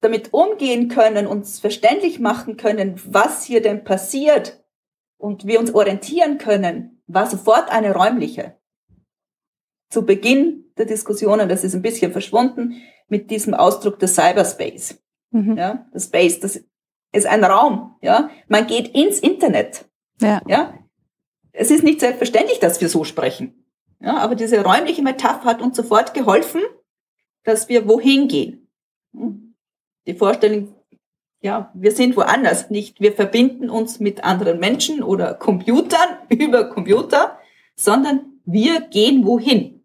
damit umgehen können, uns verständlich machen können, was hier denn passiert und wir uns orientieren können, war sofort eine räumliche. Zu Beginn der Diskussionen, das ist ein bisschen verschwunden, mit diesem Ausdruck des Cyberspace. Mhm. Ja, das Space, das ist ein Raum. Ja, man geht ins Internet. Ja. ja, es ist nicht selbstverständlich, dass wir so sprechen. Ja, aber diese räumliche Metapher hat uns sofort geholfen, dass wir wohin gehen. Die Vorstellung, ja, wir sind woanders, nicht wir verbinden uns mit anderen Menschen oder Computern über Computer, sondern wir gehen wohin.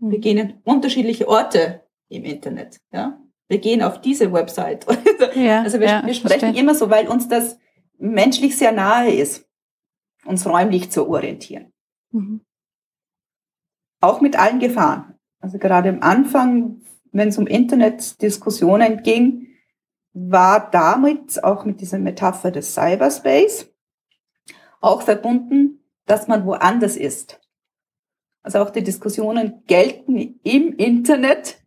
Wir gehen in unterschiedliche Orte im Internet. Ja? Wir gehen auf diese Website. Ja, also wir, ja, wir sprechen verstehe. immer so, weil uns das menschlich sehr nahe ist, uns räumlich zu orientieren. Mhm. Auch mit allen Gefahren. Also gerade am Anfang, wenn es um Internetdiskussionen ging, war damit, auch mit dieser Metapher des Cyberspace, auch verbunden, dass man woanders ist. Also auch die Diskussionen gelten im Internet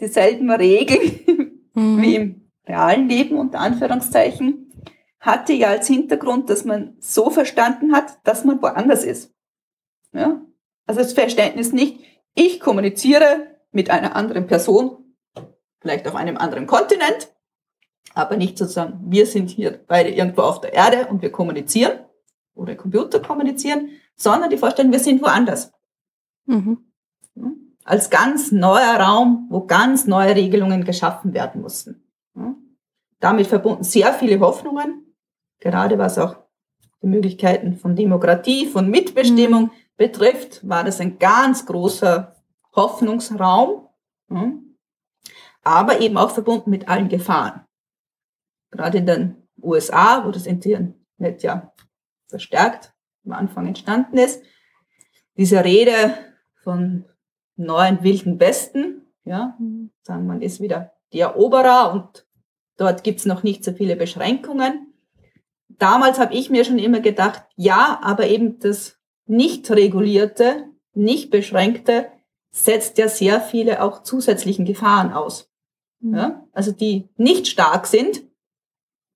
dieselben Regeln mhm. wie im realen Leben unter Anführungszeichen, hatte ja als Hintergrund, dass man so verstanden hat, dass man woanders ist. Ja? Also das Verständnis nicht, ich kommuniziere mit einer anderen Person, vielleicht auf einem anderen Kontinent, aber nicht sozusagen, wir sind hier beide irgendwo auf der Erde und wir kommunizieren oder Computer kommunizieren, sondern die Vorstellung, wir sind woanders. Mhm. Als ganz neuer Raum, wo ganz neue Regelungen geschaffen werden mussten. Damit verbunden sehr viele Hoffnungen, gerade was auch die Möglichkeiten von Demokratie, von Mitbestimmung mhm. betrifft, war das ein ganz großer Hoffnungsraum, aber eben auch verbunden mit allen Gefahren. Gerade in den USA, wo das Internet ja verstärkt am Anfang entstanden ist, diese Rede von neuen wilden Westen, ja, sagen man ist wieder die Eroberer und dort gibt's noch nicht so viele Beschränkungen. Damals habe ich mir schon immer gedacht, ja, aber eben das nicht regulierte, nicht beschränkte setzt ja sehr viele auch zusätzlichen Gefahren aus. Mhm. Ja? Also die nicht stark sind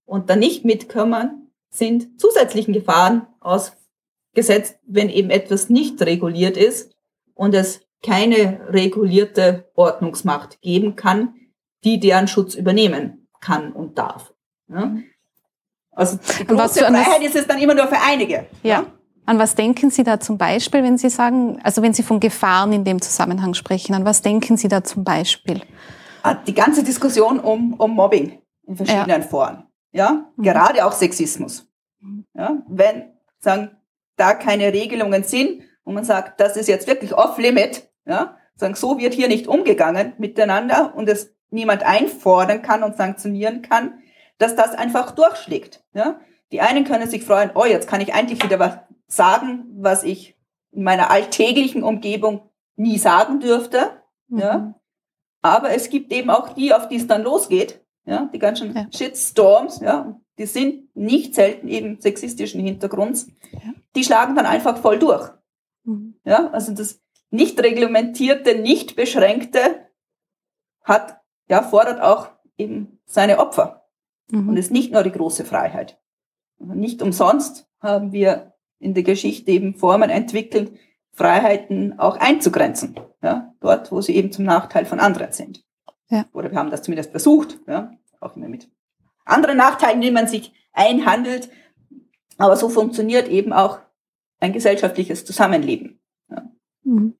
und dann nicht mitkommen, sind zusätzlichen Gefahren ausgesetzt, wenn eben etwas nicht reguliert ist und es keine regulierte Ordnungsmacht geben kann, die deren Schutz übernehmen kann und darf. Ja? Also die große Freiheit ist es dann immer nur für einige. Ja. ja. An was denken Sie da zum Beispiel, wenn Sie sagen, also wenn Sie von Gefahren in dem Zusammenhang sprechen, an was denken Sie da zum Beispiel? Ah, die ganze Diskussion um, um Mobbing in verschiedenen ja. Formen. Ja, mhm. gerade auch Sexismus. Ja, wenn, sagen, da keine Regelungen sind und man sagt, das ist jetzt wirklich off limit, ja, sagen, so wird hier nicht umgegangen miteinander und es niemand einfordern kann und sanktionieren kann, dass das einfach durchschlägt. Ja. Die einen können sich freuen, oh, jetzt kann ich eigentlich wieder was sagen, was ich in meiner alltäglichen Umgebung nie sagen dürfte. Mhm. Ja. Aber es gibt eben auch die, auf die es dann losgeht. Ja, die ganzen ja. Shitstorms, ja, die sind nicht selten eben sexistischen Hintergrunds. Ja. Die schlagen dann einfach voll durch. Ja, also das nicht reglementierte, nicht beschränkte hat, ja, fordert auch eben seine Opfer. Mhm. Und ist nicht nur die große Freiheit. Nicht umsonst haben wir in der Geschichte eben Formen entwickelt, Freiheiten auch einzugrenzen. Ja, dort, wo sie eben zum Nachteil von anderen sind. Ja. Oder wir haben das zumindest versucht, ja, auch immer mit anderen Nachteilen, die man sich einhandelt. Aber so funktioniert eben auch ein gesellschaftliches Zusammenleben. Mhm.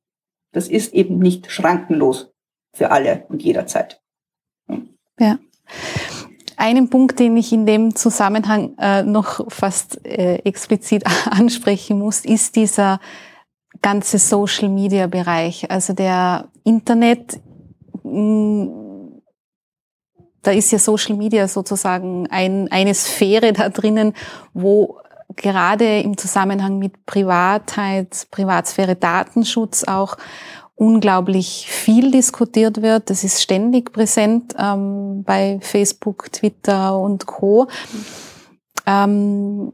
Das ist eben nicht schrankenlos für alle und jederzeit. Ja. ja. Einen Punkt, den ich in dem Zusammenhang äh, noch fast äh, explizit ansprechen muss, ist dieser ganze Social-Media-Bereich. Also der Internet, mh, mm, da ist ja Social Media sozusagen ein, eine Sphäre da drinnen, wo gerade im Zusammenhang mit Privatheit, Privatsphäre, Datenschutz auch unglaublich viel diskutiert wird. Das ist ständig präsent ähm, bei Facebook, Twitter und Co. Ähm,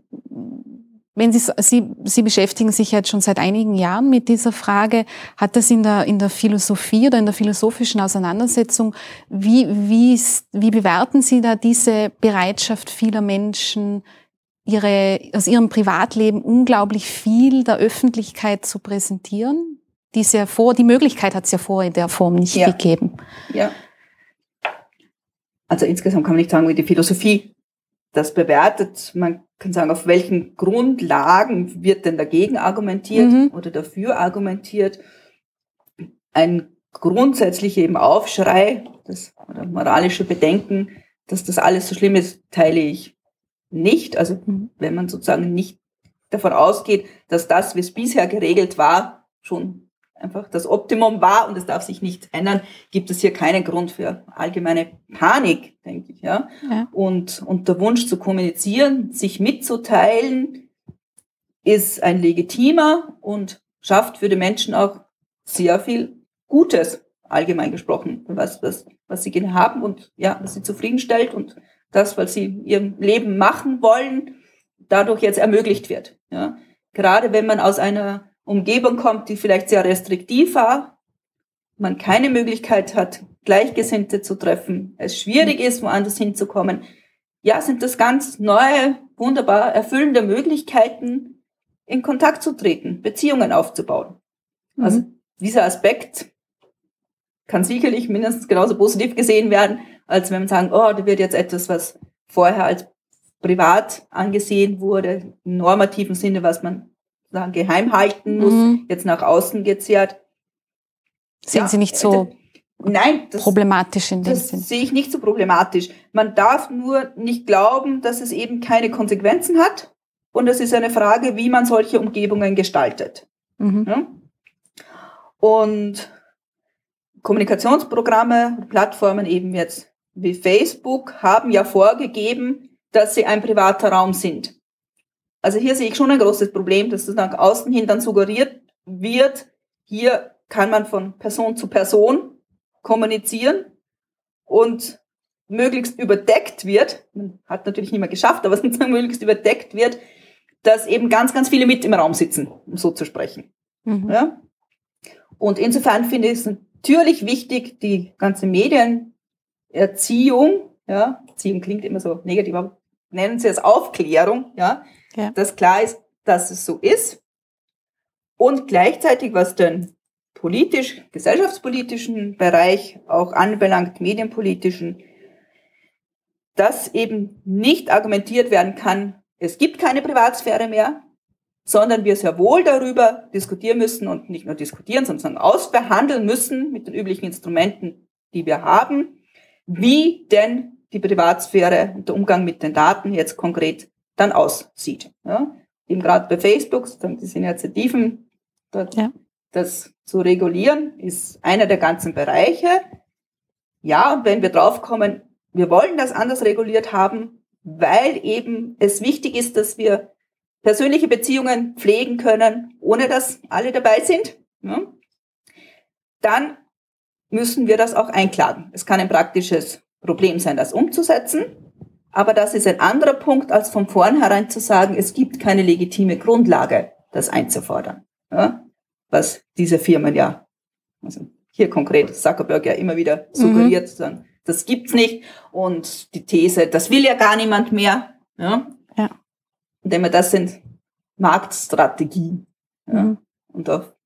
wenn Sie, Sie, Sie beschäftigen sich jetzt schon seit einigen Jahren mit dieser Frage, hat das in der, in der Philosophie oder in der philosophischen Auseinandersetzung, wie, wie, wie bewerten Sie da diese Bereitschaft vieler Menschen, ihre, aus ihrem Privatleben unglaublich viel der Öffentlichkeit zu präsentieren? die es ja vor, die Möglichkeit hat es ja vor in der Form nicht ja. gegeben. Ja. Also insgesamt kann man nicht sagen, wie die Philosophie das bewertet. Man kann sagen, auf welchen Grundlagen wird denn dagegen argumentiert mhm. oder dafür argumentiert. Ein grundsätzlicher eben Aufschrei das, oder moralische Bedenken, dass das alles so schlimm ist, teile ich nicht. Also wenn man sozusagen nicht davon ausgeht, dass das, wie es bisher geregelt war, schon einfach das Optimum war und es darf sich nicht ändern, gibt es hier keinen Grund für allgemeine Panik, denke ich. Ja? ja. Und, und der Wunsch zu kommunizieren, sich mitzuteilen, ist ein legitimer und schafft für die Menschen auch sehr viel Gutes, allgemein gesprochen, was, was, was sie gerne haben und ja, was sie zufriedenstellt und das, was sie ihrem Leben machen wollen, dadurch jetzt ermöglicht wird. Ja? Gerade wenn man aus einer Umgebung kommt, die vielleicht sehr restriktiv war, man keine Möglichkeit hat, Gleichgesinnte zu treffen, es schwierig ist, woanders hinzukommen, ja, sind das ganz neue, wunderbar erfüllende Möglichkeiten, in Kontakt zu treten, Beziehungen aufzubauen. Mhm. Also dieser Aspekt kann sicherlich mindestens genauso positiv gesehen werden, als wenn man sagen, oh, da wird jetzt etwas, was vorher als privat angesehen wurde, im normativen Sinne, was man sagen, geheim halten muss, mhm. jetzt nach außen gezehrt. Sehen ja, Sie nicht so Nein, das, problematisch in dem das Sinn. sehe ich nicht so problematisch. Man darf nur nicht glauben, dass es eben keine Konsequenzen hat. Und es ist eine Frage, wie man solche Umgebungen gestaltet. Mhm. Ja? Und Kommunikationsprogramme, Plattformen eben jetzt wie Facebook haben ja vorgegeben, dass sie ein privater Raum sind. Also hier sehe ich schon ein großes Problem, dass das nach außen hin dann suggeriert wird, hier kann man von Person zu Person kommunizieren und möglichst überdeckt wird, man hat natürlich nicht mehr geschafft, aber sozusagen möglichst überdeckt wird, dass eben ganz, ganz viele mit im Raum sitzen, um so zu sprechen. Mhm. Ja? Und insofern finde ich es natürlich wichtig, die ganze Medienerziehung, ja, Erziehung klingt immer so negativ, aber nennen Sie es Aufklärung, ja, ja. dass klar ist, dass es so ist. Und gleichzeitig, was den politisch, gesellschaftspolitischen Bereich auch anbelangt, medienpolitischen, dass eben nicht argumentiert werden kann, es gibt keine Privatsphäre mehr, sondern wir sehr wohl darüber diskutieren müssen und nicht nur diskutieren, sondern ausbehandeln müssen mit den üblichen Instrumenten, die wir haben, wie denn die Privatsphäre und der Umgang mit den Daten jetzt konkret dann aussieht. Ja? Eben gerade bei Facebook, diese Initiativen, dort ja das zu regulieren, ist einer der ganzen Bereiche. Ja, und wenn wir draufkommen, wir wollen das anders reguliert haben, weil eben es wichtig ist, dass wir persönliche Beziehungen pflegen können, ohne dass alle dabei sind, ja, dann müssen wir das auch einklagen. Es kann ein praktisches Problem sein, das umzusetzen, aber das ist ein anderer Punkt, als von vornherein zu sagen, es gibt keine legitime Grundlage, das einzufordern. Ja was diese Firmen ja, also hier konkret Zuckerberg ja immer wieder suggeriert, mhm. das gibt's nicht und die These, das will ja gar niemand mehr. Ja. ja. Indem wir das sind Marktstrategien. Ja. Mhm. Und auf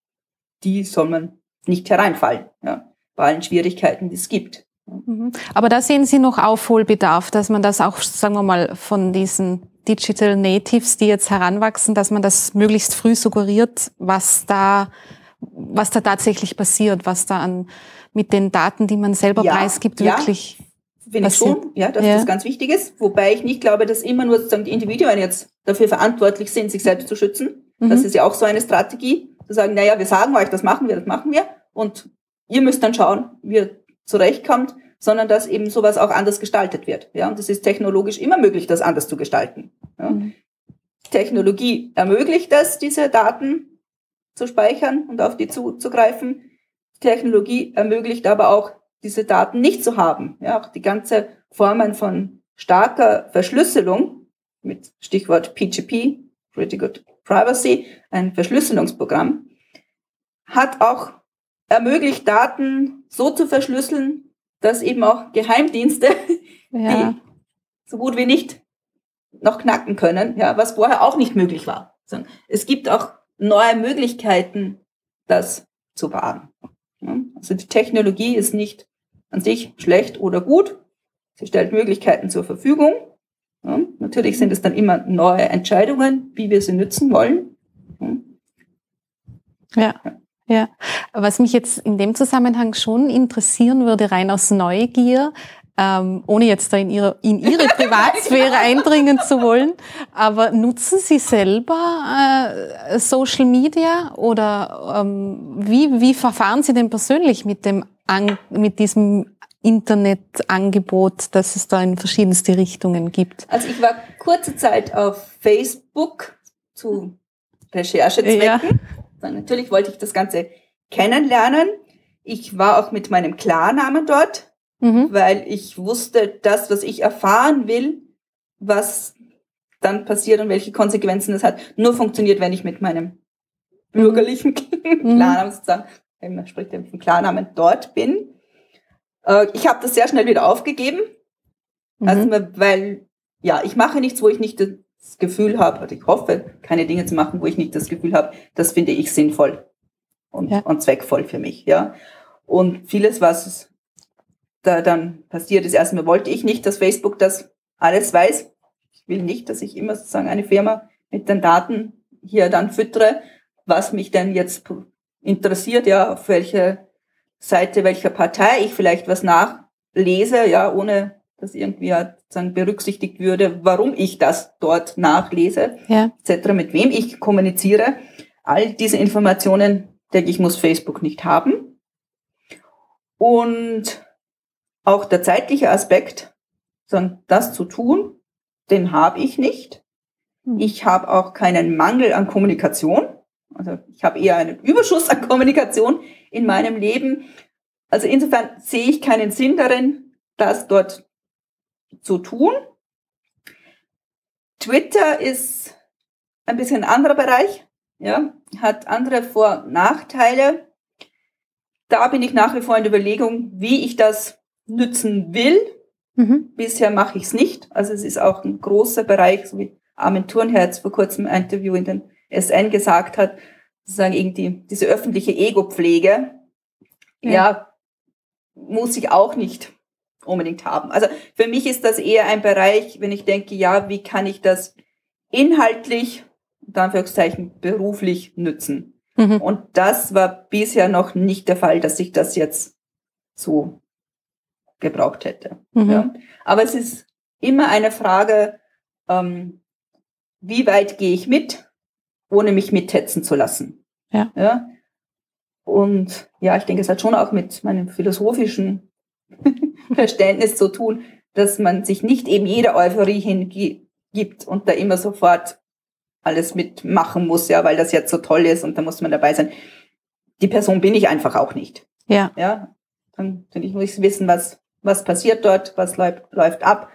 die soll man nicht hereinfallen, ja, allen Schwierigkeiten, die es gibt. Mhm. Aber da sehen Sie noch Aufholbedarf, dass man das auch, sagen wir mal, von diesen Digital Natives, die jetzt heranwachsen, dass man das möglichst früh suggeriert, was da, was da tatsächlich passiert, was da an, mit den Daten, die man selber ja, preisgibt, ja. wirklich Finde ich schon, ja, dass ja. das ganz wichtig ist. Wobei ich nicht glaube, dass immer nur sozusagen die Individuen jetzt dafür verantwortlich sind, sich selbst zu schützen. Mhm. Das ist ja auch so eine Strategie, zu sagen, naja, wir sagen euch, das machen wir, das machen wir. Und ihr müsst dann schauen, wie ihr zurechtkommt sondern dass eben sowas auch anders gestaltet wird. Ja, und es ist technologisch immer möglich, das anders zu gestalten. Ja. Mhm. Technologie ermöglicht es, diese Daten zu speichern und auf die zuzugreifen. Technologie ermöglicht aber auch, diese Daten nicht zu haben. Ja, auch die ganze Formen von starker Verschlüsselung mit Stichwort PGP, Pretty Good Privacy, ein Verschlüsselungsprogramm, hat auch ermöglicht, Daten so zu verschlüsseln, dass eben auch Geheimdienste, ja. die so gut wie nicht noch knacken können, ja, was vorher auch nicht möglich war. Es gibt auch neue Möglichkeiten, das zu wahren. Also die Technologie ist nicht an sich schlecht oder gut. Sie stellt Möglichkeiten zur Verfügung. Natürlich sind es dann immer neue Entscheidungen, wie wir sie nützen wollen. Ja. ja. Ja, was mich jetzt in dem Zusammenhang schon interessieren würde, rein aus Neugier, ähm, ohne jetzt da in Ihre, in Ihre Privatsphäre eindringen zu wollen, aber nutzen Sie selber äh, Social Media oder ähm, wie, wie verfahren Sie denn persönlich mit, dem An mit diesem Internetangebot, das es da in verschiedenste Richtungen gibt? Also ich war kurze Zeit auf Facebook zu Recherchezwecken. Ja. Natürlich wollte ich das Ganze kennenlernen. Ich war auch mit meinem Klarnamen dort, mhm. weil ich wusste, das, was ich erfahren will, was dann passiert und welche Konsequenzen es hat, nur funktioniert, wenn ich mit meinem bürgerlichen mhm. Klarnamen sozusagen, man spricht ja vom Klarnamen, dort bin. Äh, ich habe das sehr schnell wieder aufgegeben. Mhm. Also, weil, ja, ich mache nichts, wo ich nicht das Gefühl habe, oder ich hoffe, keine Dinge zu machen, wo ich nicht das Gefühl habe, das finde ich sinnvoll und, ja. und zweckvoll für mich, ja. Und vieles, was da dann passiert ist, erstmal wollte ich nicht, dass Facebook das alles weiß. Ich will nicht, dass ich immer sozusagen eine Firma mit den Daten hier dann füttere, was mich denn jetzt interessiert, ja, auf welche Seite welcher Partei ich vielleicht was nachlese, ja, ohne dass irgendwie halt sagen, berücksichtigt würde, warum ich das dort nachlese, ja. etc., mit wem ich kommuniziere. All diese Informationen, denke ich, muss Facebook nicht haben. Und auch der zeitliche Aspekt, sagen, das zu tun, den habe ich nicht. Hm. Ich habe auch keinen Mangel an Kommunikation. Also ich habe eher einen Überschuss an Kommunikation in meinem Leben. Also insofern sehe ich keinen Sinn darin, das dort zu tun. Twitter ist ein bisschen ein anderer Bereich, ja, hat andere Vor- und Nachteile. Da bin ich nach wie vor in der Überlegung, wie ich das nützen will. Mhm. Bisher mache ich es nicht. Also es ist auch ein großer Bereich, so wie Armin Thurnherz vor kurzem ein Interview in den SN gesagt hat, sozusagen irgendwie diese öffentliche Ego-Pflege, ja. ja, muss ich auch nicht unbedingt haben. Also für mich ist das eher ein Bereich, wenn ich denke, ja, wie kann ich das inhaltlich, unter Anführungszeichen, beruflich nützen? Mhm. Und das war bisher noch nicht der Fall, dass ich das jetzt so gebraucht hätte. Mhm. Ja. Aber es ist immer eine Frage, ähm, wie weit gehe ich mit, ohne mich mithetzen zu lassen. Ja. ja. Und ja, ich denke, es hat schon auch mit meinem philosophischen Verständnis zu tun, dass man sich nicht eben jeder Euphorie hingibt und da immer sofort alles mitmachen muss, ja, weil das jetzt so toll ist und da muss man dabei sein. Die Person bin ich einfach auch nicht. Ja. Ja. Dann, dann ich muss wissen, was, was passiert dort, was läuft, läuft ab.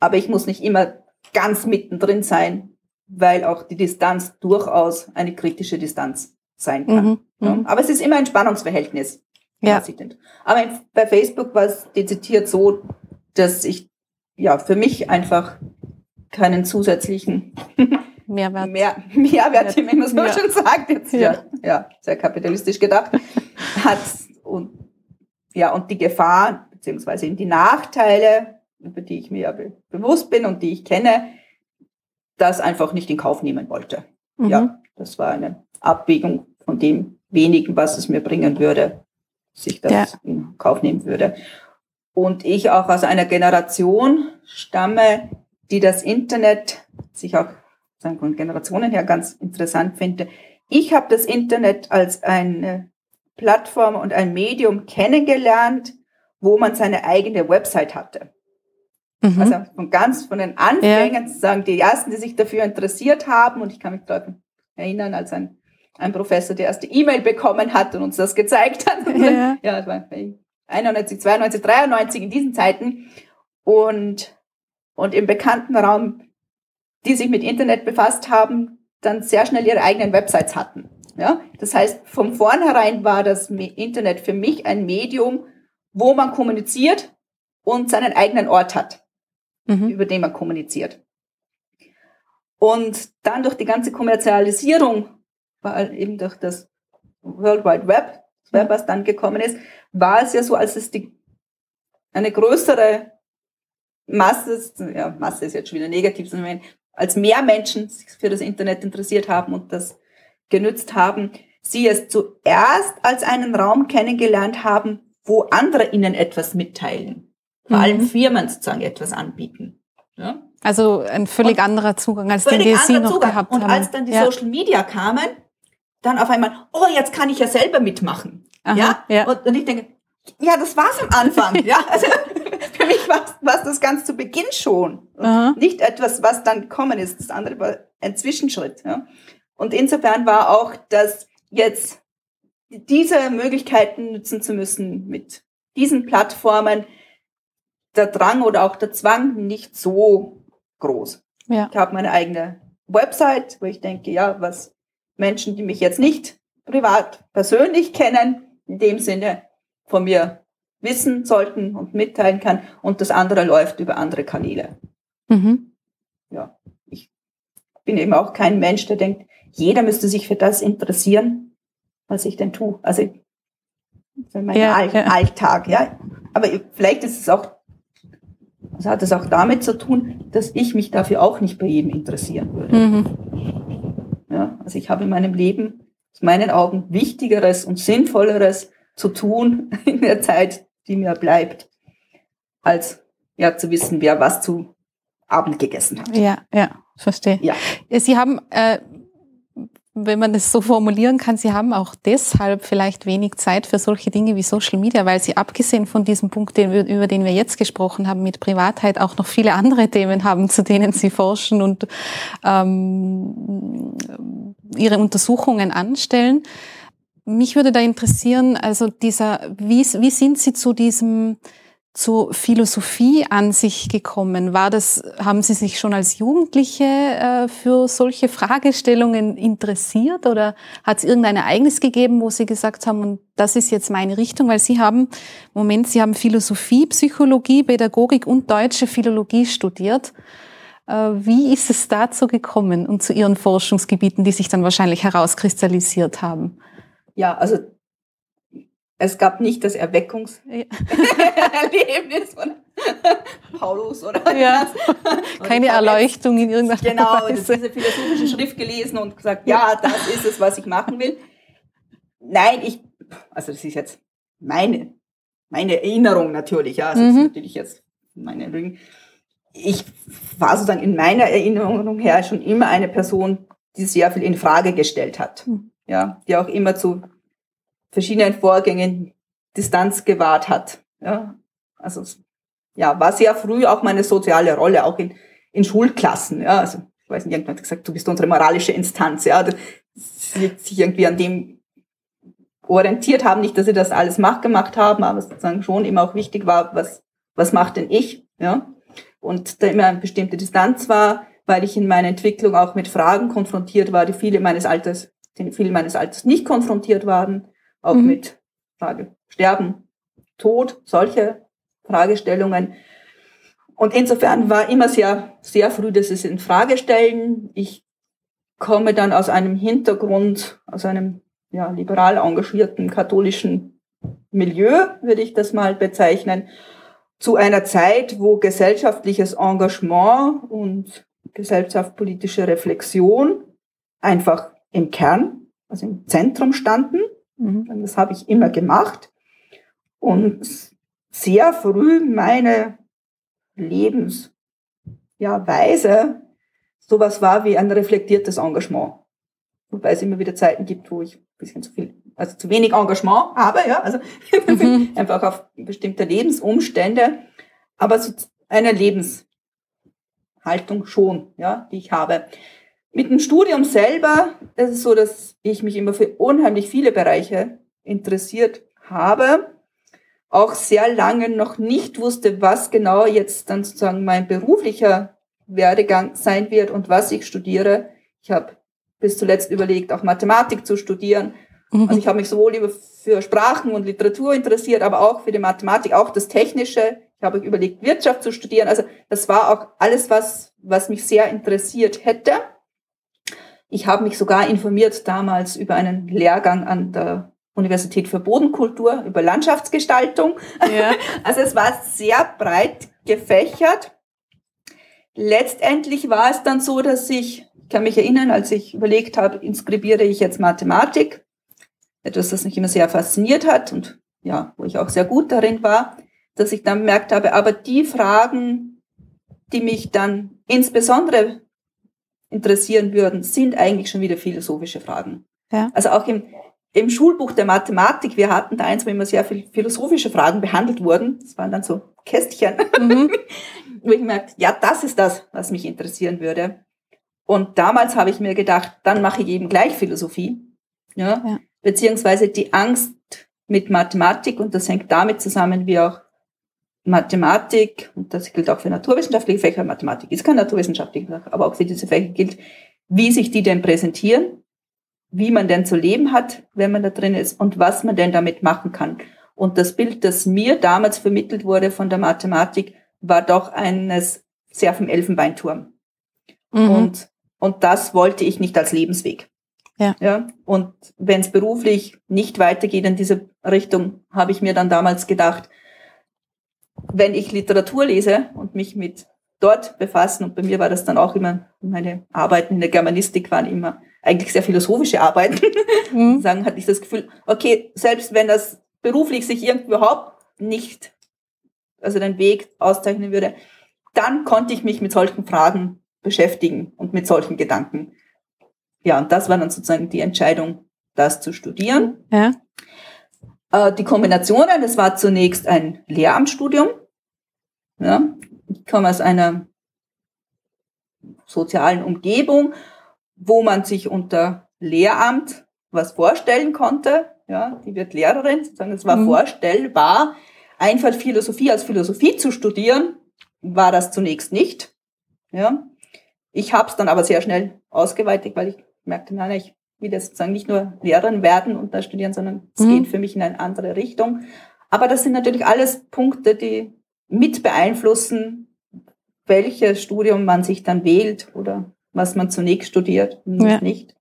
Aber ich muss nicht immer ganz mittendrin sein, weil auch die Distanz durchaus eine kritische Distanz sein kann. Mhm. Ja. Mhm. Aber es ist immer ein Spannungsverhältnis. Ja. Aber bei Facebook war es dezidiert so, dass ich ja für mich einfach keinen zusätzlichen Mehrwert, mehr, Mehrwert, wie man es ja. schon sagt, jetzt ja. ja, sehr kapitalistisch gedacht, hat und ja, und die Gefahr, beziehungsweise die Nachteile, über die ich mir ja be bewusst bin und die ich kenne, das einfach nicht in Kauf nehmen wollte. Mhm. Ja, das war eine Abwägung von dem wenigen, was es mir bringen würde, sich das ja. in Kauf nehmen würde. Und ich auch aus einer Generation stamme, die das Internet sich auch sagen, von Generationen her ganz interessant finde. Ich habe das Internet als eine Plattform und ein Medium kennengelernt, wo man seine eigene Website hatte. Mhm. Also von ganz von den Anfängen ja. sagen, die ersten, die sich dafür interessiert haben, und ich kann mich daran erinnern, als ein ein Professor die erste E-Mail bekommen hat und uns das gezeigt hat. Ja, ja das war 91, 92, 93 in diesen Zeiten. Und, und im bekannten Raum, die sich mit Internet befasst haben, dann sehr schnell ihre eigenen Websites hatten. Ja, das heißt, von vornherein war das Internet für mich ein Medium, wo man kommuniziert und seinen eigenen Ort hat, mhm. über den man kommuniziert. Und dann durch die ganze Kommerzialisierung war eben durch das World Wide Web, das Web, was dann gekommen ist, war es ja so, als es die, eine größere Masse, ja, Masse ist jetzt schon wieder negativ, sondern als mehr Menschen sich für das Internet interessiert haben und das genützt haben, sie es zuerst als einen Raum kennengelernt haben, wo andere ihnen etwas mitteilen. Vor mhm. allem Firmen sozusagen etwas anbieten. Ja? Also ein völlig und anderer Zugang, als den die Sie noch Zugang. gehabt und haben. Und als dann die ja. Social Media kamen, dann auf einmal, oh, jetzt kann ich ja selber mitmachen. Aha, ja? ja. Und, und ich denke, ja, das war's am Anfang. ja, also für mich war das ganz zu Beginn schon. Nicht etwas, was dann gekommen ist. Das andere war ein Zwischenschritt. Ja? Und insofern war auch, dass jetzt diese Möglichkeiten nutzen zu müssen mit diesen Plattformen, der Drang oder auch der Zwang nicht so groß. Ja. Ich habe meine eigene Website, wo ich denke, ja, was Menschen, die mich jetzt nicht privat persönlich kennen, in dem Sinne von mir wissen sollten und mitteilen kann. Und das andere läuft über andere Kanäle. Mhm. Ja, ich bin eben auch kein Mensch, der denkt, jeder müsste sich für das interessieren, was ich denn tue. Also für meinen ja, All ja. Alltag, ja. Aber vielleicht ist es auch, also hat es auch damit zu tun, dass ich mich dafür auch nicht bei jedem interessieren würde. Mhm. Ja, also ich habe in meinem Leben aus meinen Augen Wichtigeres und Sinnvolleres, zu tun in der Zeit, die mir bleibt, als ja zu wissen, wer was zu Abend gegessen hat. Ja, ja, verstehe. Ja. Sie haben äh, wenn man das so formulieren kann, Sie haben auch deshalb vielleicht wenig Zeit für solche Dinge wie Social Media, weil Sie abgesehen von diesem Punkt, den über den wir jetzt gesprochen haben, mit Privatheit auch noch viele andere Themen haben, zu denen Sie forschen und ähm, Ihre Untersuchungen anstellen. Mich würde da interessieren, also dieser, wie, wie sind Sie zu diesem zur Philosophie an sich gekommen? War das, haben Sie sich schon als Jugendliche äh, für solche Fragestellungen interessiert oder hat es irgendein Ereignis gegeben, wo Sie gesagt haben, und das ist jetzt meine Richtung? Weil Sie haben, Moment, Sie haben Philosophie, Psychologie, Pädagogik und deutsche Philologie studiert. Äh, wie ist es dazu gekommen und zu Ihren Forschungsgebieten, die sich dann wahrscheinlich herauskristallisiert haben? Ja, also es gab nicht das Erweckungserlebnis von Paulus oder ja. keine Erleuchtung in irgendeiner genau, Weise. Genau, diese philosophische Schrift gelesen und gesagt, ja, das ist es, was ich machen will. Nein, ich, also das ist jetzt meine, meine Erinnerung natürlich, ja, also mhm. das ist mhm. natürlich jetzt meine Erinnerung. Ich war sozusagen in meiner Erinnerung her schon immer eine Person, die sehr viel in Frage gestellt hat. Mhm. Ja, die auch immer zu verschiedenen Vorgängen Distanz gewahrt hat. Ja, also ja, war sehr früh auch meine soziale Rolle, auch in, in Schulklassen. Ja, also ich weiß nicht, irgendwann hat gesagt, du bist unsere moralische Instanz. Ja, sie sich irgendwie an dem orientiert haben, nicht, dass sie das alles gemacht haben, aber sozusagen schon immer auch wichtig war, was was macht denn ich? Ja, und da immer eine bestimmte Distanz war, weil ich in meiner Entwicklung auch mit Fragen konfrontiert war, die viele meines Alters, die viele meines Alters nicht konfrontiert waren auch mhm. mit Frage Sterben, Tod, solche Fragestellungen. Und insofern war immer sehr, sehr früh das ist in Frage stellen. Ich komme dann aus einem Hintergrund, aus einem ja, liberal engagierten katholischen Milieu, würde ich das mal bezeichnen, zu einer Zeit, wo gesellschaftliches Engagement und gesellschaftspolitische Reflexion einfach im Kern, also im Zentrum standen. Mhm. Das habe ich immer gemacht und sehr früh meine Lebensweise ja, sowas war wie ein reflektiertes Engagement. Wobei es immer wieder Zeiten gibt, wo ich ein bisschen zu viel, also zu wenig Engagement habe, ja, also mhm. einfach auf bestimmte Lebensumstände, aber so eine Lebenshaltung schon, ja, die ich habe. Mit dem Studium selber ist es so, dass ich mich immer für unheimlich viele Bereiche interessiert habe. Auch sehr lange noch nicht wusste, was genau jetzt dann sozusagen mein beruflicher Werdegang sein wird und was ich studiere. Ich habe bis zuletzt überlegt, auch Mathematik zu studieren. Mhm. Also ich habe mich sowohl für Sprachen und Literatur interessiert, aber auch für die Mathematik, auch das Technische. Ich habe überlegt, Wirtschaft zu studieren. Also das war auch alles was, was mich sehr interessiert hätte. Ich habe mich sogar informiert damals über einen Lehrgang an der Universität für Bodenkultur, über Landschaftsgestaltung. Ja. Also es war sehr breit gefächert. Letztendlich war es dann so, dass ich, ich kann mich erinnern, als ich überlegt habe, inskribiere ich jetzt Mathematik, etwas, das mich immer sehr fasziniert hat und ja, wo ich auch sehr gut darin war, dass ich dann bemerkt habe, aber die Fragen, die mich dann insbesondere interessieren würden, sind eigentlich schon wieder philosophische Fragen. Ja. Also auch im, im Schulbuch der Mathematik, wir hatten da eins, wo immer sehr viele philosophische Fragen behandelt wurden. Das waren dann so Kästchen, mhm. wo ich merkte, ja, das ist das, was mich interessieren würde. Und damals habe ich mir gedacht, dann mache ich eben gleich Philosophie. Ja? ja. Beziehungsweise die Angst mit Mathematik, und das hängt damit zusammen, wie auch Mathematik, und das gilt auch für naturwissenschaftliche Fächer, Mathematik ist kein naturwissenschaftlicher Fach, aber auch für diese Fächer gilt, wie sich die denn präsentieren, wie man denn zu leben hat, wenn man da drin ist und was man denn damit machen kann. Und das Bild, das mir damals vermittelt wurde von der Mathematik, war doch eines sehr vom Elfenbeinturm. Mhm. Und, und das wollte ich nicht als Lebensweg. Ja. ja. Und wenn es beruflich nicht weitergeht in diese Richtung, habe ich mir dann damals gedacht, wenn ich Literatur lese und mich mit dort befassen, und bei mir war das dann auch immer, meine Arbeiten in der Germanistik waren immer eigentlich sehr philosophische Arbeiten, mhm. sagen hatte ich das Gefühl, okay, selbst wenn das beruflich sich irgendwie überhaupt nicht, also den Weg auszeichnen würde, dann konnte ich mich mit solchen Fragen beschäftigen und mit solchen Gedanken. Ja, und das war dann sozusagen die Entscheidung, das zu studieren. Ja. Äh, die Kombinationen, das war zunächst ein Lehramtsstudium. Ja, ich komme aus einer sozialen Umgebung, wo man sich unter Lehramt was vorstellen konnte. Ja, die wird Lehrerin, sozusagen, es war mhm. vorstellbar, einfach Philosophie als Philosophie zu studieren, war das zunächst nicht. Ja. Ich habe es dann aber sehr schnell ausgeweitet, weil ich merkte, nein, ich jetzt sozusagen nicht nur Lehrerin werden und da studieren, sondern es mhm. geht für mich in eine andere Richtung. Aber das sind natürlich alles Punkte, die mit beeinflussen, welches Studium man sich dann wählt oder was man zunächst studiert und ja. nicht.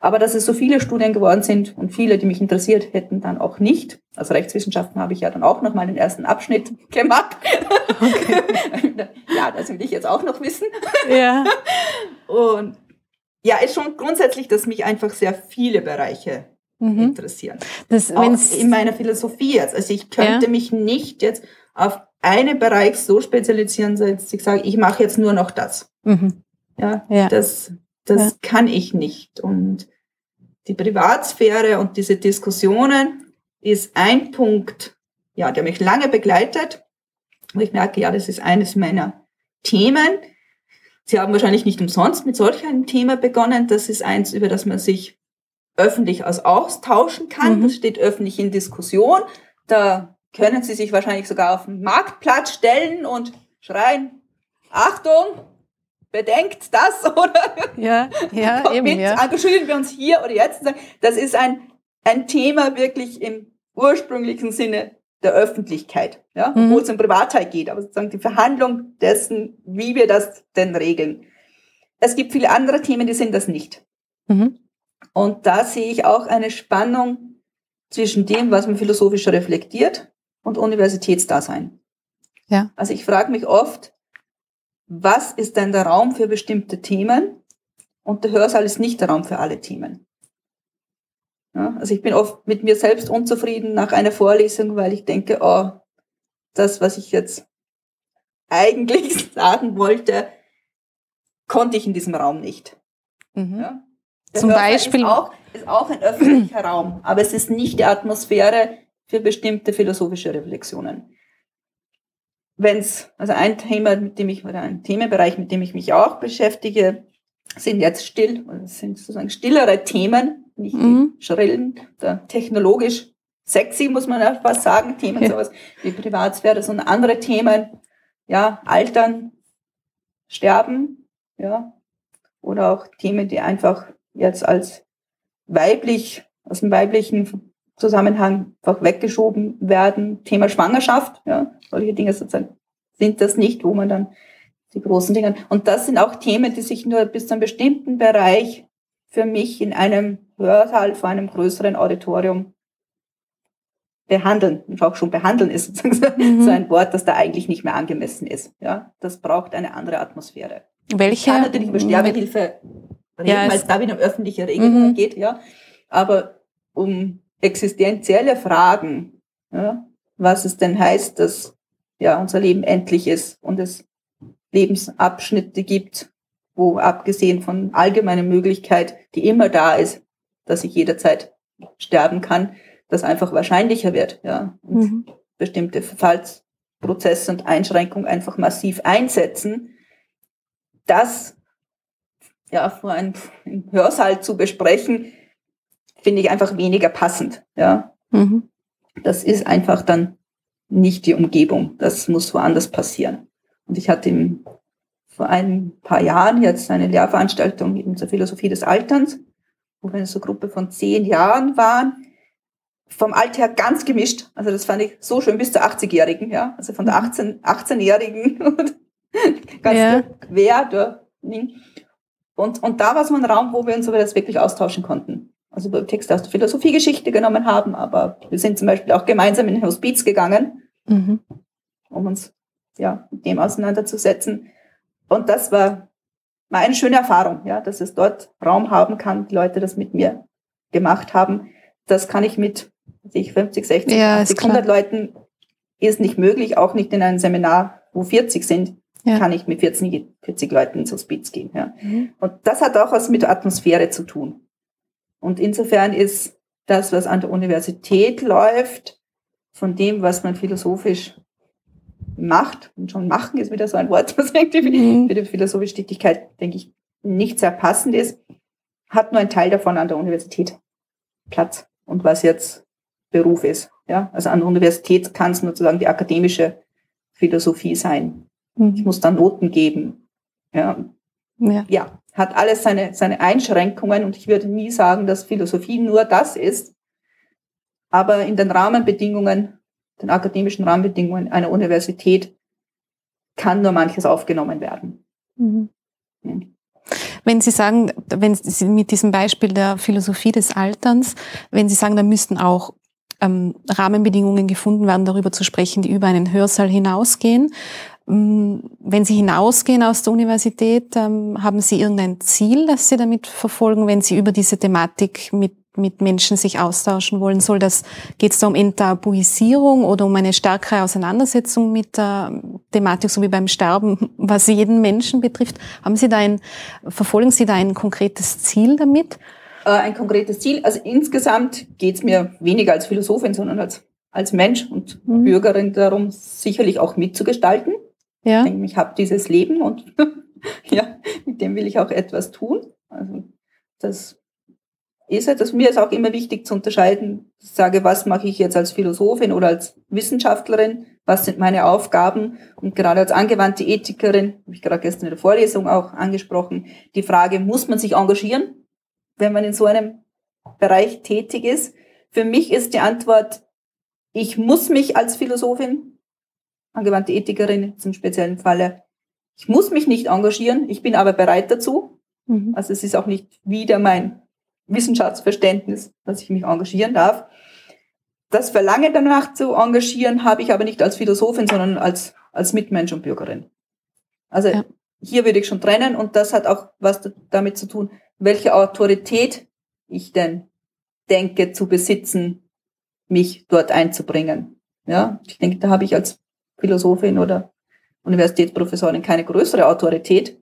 Aber dass es so viele Studien geworden sind und viele, die mich interessiert hätten, dann auch nicht. Also Rechtswissenschaften habe ich ja dann auch noch mal den ersten Abschnitt gemacht. Okay. ja, das will ich jetzt auch noch wissen. Ja. Und ja, ist schon grundsätzlich, dass mich einfach sehr viele Bereiche mhm. interessieren. Das, auch in meiner Philosophie jetzt. Also ich könnte ja. mich nicht jetzt auf einen Bereich so spezialisieren, dass ich sage, ich mache jetzt nur noch das. Mhm. Ja, ja, das, das ja. kann ich nicht. Und die Privatsphäre und diese Diskussionen ist ein Punkt, ja, der mich lange begleitet. Und ich merke, ja, das ist eines meiner Themen. Sie haben wahrscheinlich nicht umsonst mit solch einem Thema begonnen. Das ist eins, über das man sich öffentlich austauschen kann. Mhm. Das steht öffentlich in Diskussion. Da können Sie sich wahrscheinlich sogar auf den Marktplatz stellen und schreien, Achtung, bedenkt das oder ja, ja, eben, mit, ja. engagieren wir uns hier oder jetzt. Das ist ein, ein Thema wirklich im ursprünglichen Sinne der Öffentlichkeit, ja, mhm. wo es um Privatheit geht, aber sozusagen die Verhandlung dessen, wie wir das denn regeln. Es gibt viele andere Themen, die sind das nicht. Mhm. Und da sehe ich auch eine Spannung zwischen dem, was man philosophisch reflektiert und Universitätsdasein. Ja. Also ich frage mich oft, was ist denn der Raum für bestimmte Themen? Und der Hörsaal ist nicht der Raum für alle Themen. Ja, also ich bin oft mit mir selbst unzufrieden nach einer Vorlesung, weil ich denke, oh, das, was ich jetzt eigentlich sagen wollte, konnte ich in diesem Raum nicht. Mhm. Ja? Zum Beispiel ist auch, ist auch ein öffentlicher Raum, aber es ist nicht die Atmosphäre für bestimmte philosophische Reflexionen. Wenn's, also ein Thema, mit dem ich, oder ein Themenbereich, mit dem ich mich auch beschäftige, sind jetzt still, sind sozusagen stillere Themen, nicht mhm. die schrillen, oder technologisch sexy, muss man ja fast sagen, Themen ja. sowas wie Privatsphäre, sondern andere Themen, ja, altern, sterben, ja, oder auch Themen, die einfach jetzt als weiblich, aus dem weiblichen Zusammenhang einfach weggeschoben werden. Thema Schwangerschaft, ja, solche Dinge sozusagen sind das nicht, wo man dann die großen Dinge. Und das sind auch Themen, die sich nur bis zu einem bestimmten Bereich für mich in einem Hörsaal vor einem größeren Auditorium behandeln. Und auch schon behandeln ist sozusagen mhm. so ein Wort, das da eigentlich nicht mehr angemessen ist. Ja, das braucht eine andere Atmosphäre. Welche? Ich kann natürlich über Sterbehilfe reden, ja, weil es da wieder um öffentliche Regelungen mhm. geht, ja. Aber um existenzielle Fragen, ja, was es denn heißt, dass ja unser Leben endlich ist und es Lebensabschnitte gibt, wo abgesehen von allgemeiner Möglichkeit, die immer da ist, dass ich jederzeit sterben kann, das einfach wahrscheinlicher wird, ja. Und mhm. bestimmte Verfallsprozesse und Einschränkungen einfach massiv einsetzen. Das ja vor einem Hörsaal zu besprechen, finde ich einfach weniger passend, ja. Mhm. Das ist einfach dann nicht die Umgebung. Das muss woanders passieren. Und ich hatte vor ein paar Jahren jetzt eine Lehrveranstaltung eben zur Philosophie des Alterns, wo wir eine so Gruppe von zehn Jahren waren. Vom Alter her ganz gemischt. Also das fand ich so schön bis zur 80-Jährigen, ja. Also von der 18, mhm. 18-Jährigen ganz ja. quer durch. Und, und da war so ein Raum, wo wir uns über das wirklich austauschen konnten. Also wir Texte aus der Philosophiegeschichte genommen haben, aber wir sind zum Beispiel auch gemeinsam in den Hospiz gegangen, mhm. um uns ja, mit dem auseinanderzusetzen. Und das war, war eine schöne Erfahrung, ja, dass es dort Raum haben kann, die Leute das mit mir gemacht haben. Das kann ich mit sich 50, 60, ja, 80, 100 Leuten ist nicht möglich, auch nicht in einem Seminar, wo 40 sind, ja. kann ich mit 40, 40 Leuten ins Hospiz gehen. Ja. Mhm. Und das hat auch was mit der Atmosphäre zu tun. Und insofern ist das, was an der Universität läuft, von dem, was man philosophisch macht, und schon machen ist wieder so ein Wort, was irgendwie mhm. für die philosophische Tätigkeit, denke ich, nicht sehr passend ist, hat nur ein Teil davon an der Universität Platz. Und was jetzt Beruf ist. Ja, also an der Universität kann es sozusagen die akademische Philosophie sein. Mhm. Ich muss dann Noten geben. Ja. ja. ja, hat alles seine, seine Einschränkungen und ich würde nie sagen, dass Philosophie nur das ist. Aber in den Rahmenbedingungen, den akademischen Rahmenbedingungen einer Universität kann nur manches aufgenommen werden. Mhm. Wenn Sie sagen, wenn Sie mit diesem Beispiel der Philosophie des Alterns, wenn Sie sagen, da müssten auch ähm, Rahmenbedingungen gefunden werden, darüber zu sprechen, die über einen Hörsaal hinausgehen. Ähm, wenn Sie hinausgehen aus der Universität, ähm, haben Sie irgendein Ziel, das Sie damit verfolgen, wenn Sie über diese Thematik mit mit Menschen sich austauschen wollen? Soll das, geht es da um Enttabuisierung oder um eine stärkere Auseinandersetzung mit der Thematik, so wie beim Sterben, was jeden Menschen betrifft? Haben Sie da ein, verfolgen Sie da ein konkretes Ziel damit? Äh, ein konkretes Ziel. Also insgesamt geht es mir weniger als Philosophin, sondern als, als Mensch und mhm. Bürgerin darum, sicherlich auch mitzugestalten. Ja. Ich denke, ich habe dieses Leben und ja, mit dem will ich auch etwas tun. Also das ist es, dass mir ist auch immer wichtig zu unterscheiden, ich sage, was mache ich jetzt als Philosophin oder als Wissenschaftlerin, was sind meine Aufgaben und gerade als angewandte Ethikerin, habe ich gerade gestern in der Vorlesung auch angesprochen, die Frage, muss man sich engagieren, wenn man in so einem Bereich tätig ist? Für mich ist die Antwort, ich muss mich als Philosophin, angewandte Ethikerin zum speziellen Falle, ich muss mich nicht engagieren, ich bin aber bereit dazu. Mhm. Also es ist auch nicht wieder mein Wissenschaftsverständnis, dass ich mich engagieren darf. Das Verlangen danach zu engagieren habe ich aber nicht als Philosophin, sondern als, als Mitmensch und Bürgerin. Also ja. hier würde ich schon trennen und das hat auch was damit zu tun, welche Autorität ich denn denke zu besitzen, mich dort einzubringen. Ja, ich denke, da habe ich als Philosophin oder Universitätsprofessorin keine größere Autorität.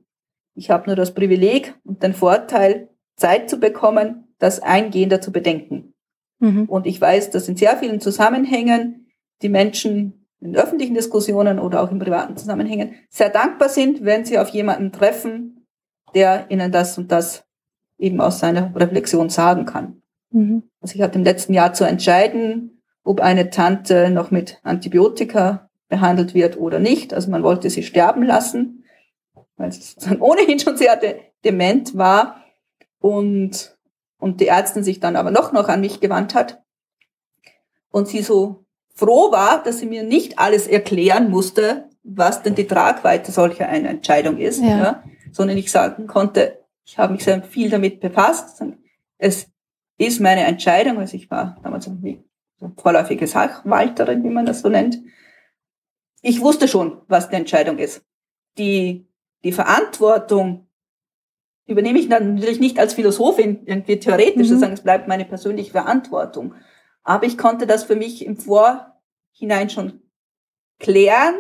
Ich habe nur das Privileg und den Vorteil, Zeit zu bekommen, das eingehender zu bedenken. Mhm. Und ich weiß, dass in sehr vielen Zusammenhängen die Menschen in öffentlichen Diskussionen oder auch in privaten Zusammenhängen sehr dankbar sind, wenn sie auf jemanden treffen, der ihnen das und das eben aus seiner Reflexion sagen kann. Mhm. Also ich hatte im letzten Jahr zu entscheiden, ob eine Tante noch mit Antibiotika behandelt wird oder nicht. Also man wollte sie sterben lassen, weil sie ohnehin schon sehr de dement war und, und die Ärztin sich dann aber noch, noch an mich gewandt hat und sie so froh war, dass sie mir nicht alles erklären musste, was denn die Tragweite solcher einer Entscheidung ist, ja. ja sondern ich sagen konnte, ich habe mich sehr viel damit befasst. Es ist meine Entscheidung, also ich war damals so vorläufige Sachwalterin, wie man das so nennt. Ich wusste schon, was die Entscheidung ist. Die, die Verantwortung übernehme ich natürlich nicht als Philosophin irgendwie theoretisch, mhm. sagen, es bleibt meine persönliche Verantwortung. Aber ich konnte das für mich im Vorhinein schon klären,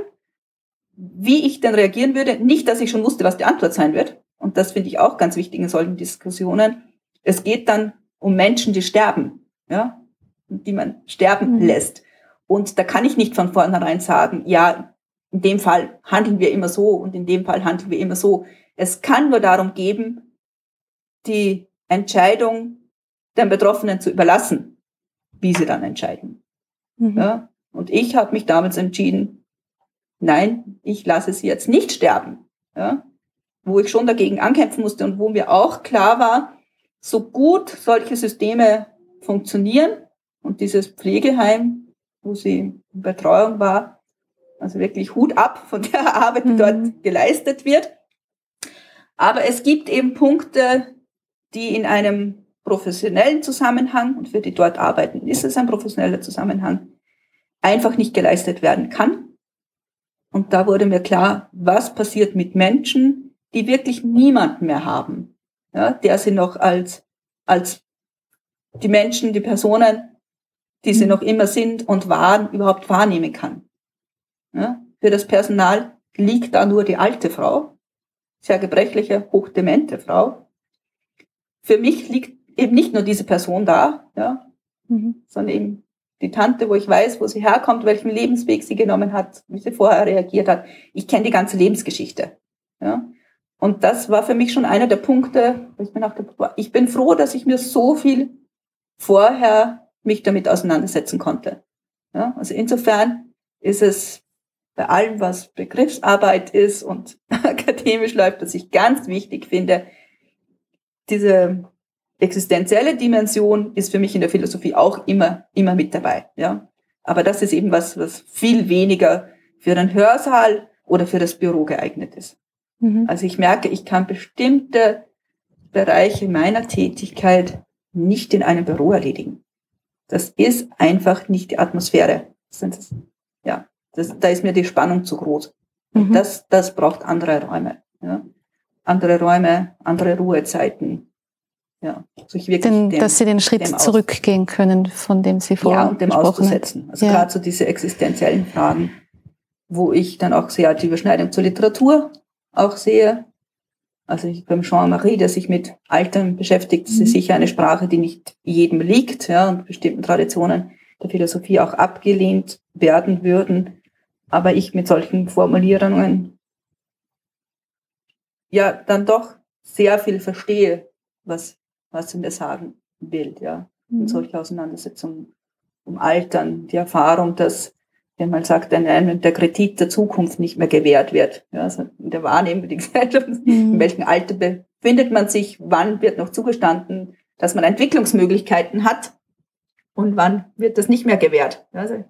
wie ich denn reagieren würde. Nicht, dass ich schon wusste, was die Antwort sein wird. Und das finde ich auch ganz wichtig in solchen Diskussionen. Es geht dann um Menschen, die sterben, ja, die man sterben mhm. lässt. Und da kann ich nicht von vornherein sagen, ja, in dem Fall handeln wir immer so und in dem Fall handeln wir immer so. Es kann nur darum geben, die Entscheidung den Betroffenen zu überlassen, wie sie dann entscheiden. Mhm. Ja? Und ich habe mich damals entschieden, nein, ich lasse sie jetzt nicht sterben. Ja? Wo ich schon dagegen ankämpfen musste und wo mir auch klar war, so gut solche Systeme funktionieren und dieses Pflegeheim, wo sie in Betreuung war, also wirklich Hut ab von der Arbeit, die mhm. dort geleistet wird. Aber es gibt eben Punkte, die in einem professionellen Zusammenhang, und für die dort arbeiten ist es ein professioneller Zusammenhang, einfach nicht geleistet werden kann. Und da wurde mir klar, was passiert mit Menschen, die wirklich niemanden mehr haben, ja, der sie noch als, als die Menschen, die Personen die sie mhm. noch immer sind und waren, überhaupt wahrnehmen kann. Ja? Für das Personal liegt da nur die alte Frau, sehr gebrechliche, hochdemente Frau. Für mich liegt eben nicht nur diese Person da, ja, mhm. sondern eben die Tante, wo ich weiß, wo sie herkommt, welchen Lebensweg sie genommen hat, wie sie vorher reagiert hat. Ich kenne die ganze Lebensgeschichte. Ja. Und das war für mich schon einer der Punkte, wo ich mir dachte, ich bin froh, dass ich mir so viel vorher mich damit auseinandersetzen konnte. Ja. Also insofern ist es bei allem, was Begriffsarbeit ist und akademisch läuft, was ich ganz wichtig finde, diese existenzielle Dimension ist für mich in der Philosophie auch immer, immer mit dabei, ja. Aber das ist eben was, was viel weniger für den Hörsaal oder für das Büro geeignet ist. Mhm. Also ich merke, ich kann bestimmte Bereiche meiner Tätigkeit nicht in einem Büro erledigen. Das ist einfach nicht die Atmosphäre. Das, ja, das, da ist mir die Spannung zu groß. Mhm. Das, das braucht andere Räume. Ja. Andere Räume, andere Ruhezeiten. Ja, sich wirklich den, dem, dass sie den Schritt zurückgehen können, von dem sie vorher Ja, und dem auszusetzen. Also ja. gerade so diese existenziellen Fragen, wo ich dann auch sehr die Überschneidung zur Literatur auch sehe. Also ich, beim Jean-Marie, der sich mit Altern beschäftigt, das ist mhm. sicher eine Sprache, die nicht jedem liegt, ja, und bestimmten Traditionen der Philosophie auch abgelehnt werden würden aber ich mit solchen Formulierungen ja dann doch sehr viel verstehe, was, was er mir sagen will, ja. Mhm. In solche Auseinandersetzungen um Altern, die Erfahrung, dass, wenn man sagt, einem der Kredit der Zukunft nicht mehr gewährt wird, ja, also in der Wahrnehmung der Gesellschaft, mhm. in welchem Alter befindet man sich, wann wird noch zugestanden, dass man Entwicklungsmöglichkeiten hat und wann wird das nicht mehr gewährt. Also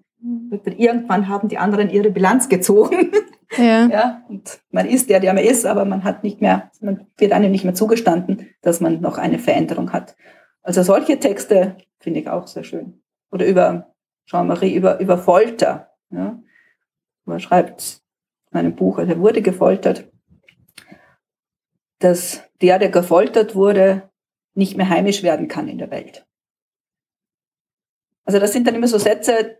Irgendwann haben die anderen ihre Bilanz gezogen. Ja. ja. Und man ist der, der man ist, aber man hat nicht mehr, man wird einem nicht mehr zugestanden, dass man noch eine Veränderung hat. Also solche Texte finde ich auch sehr schön. Oder über Jean-Marie, über, über Folter. Ja. Man schreibt in einem Buch, also er wurde gefoltert, dass der, der gefoltert wurde, nicht mehr heimisch werden kann in der Welt. Also das sind dann immer so Sätze,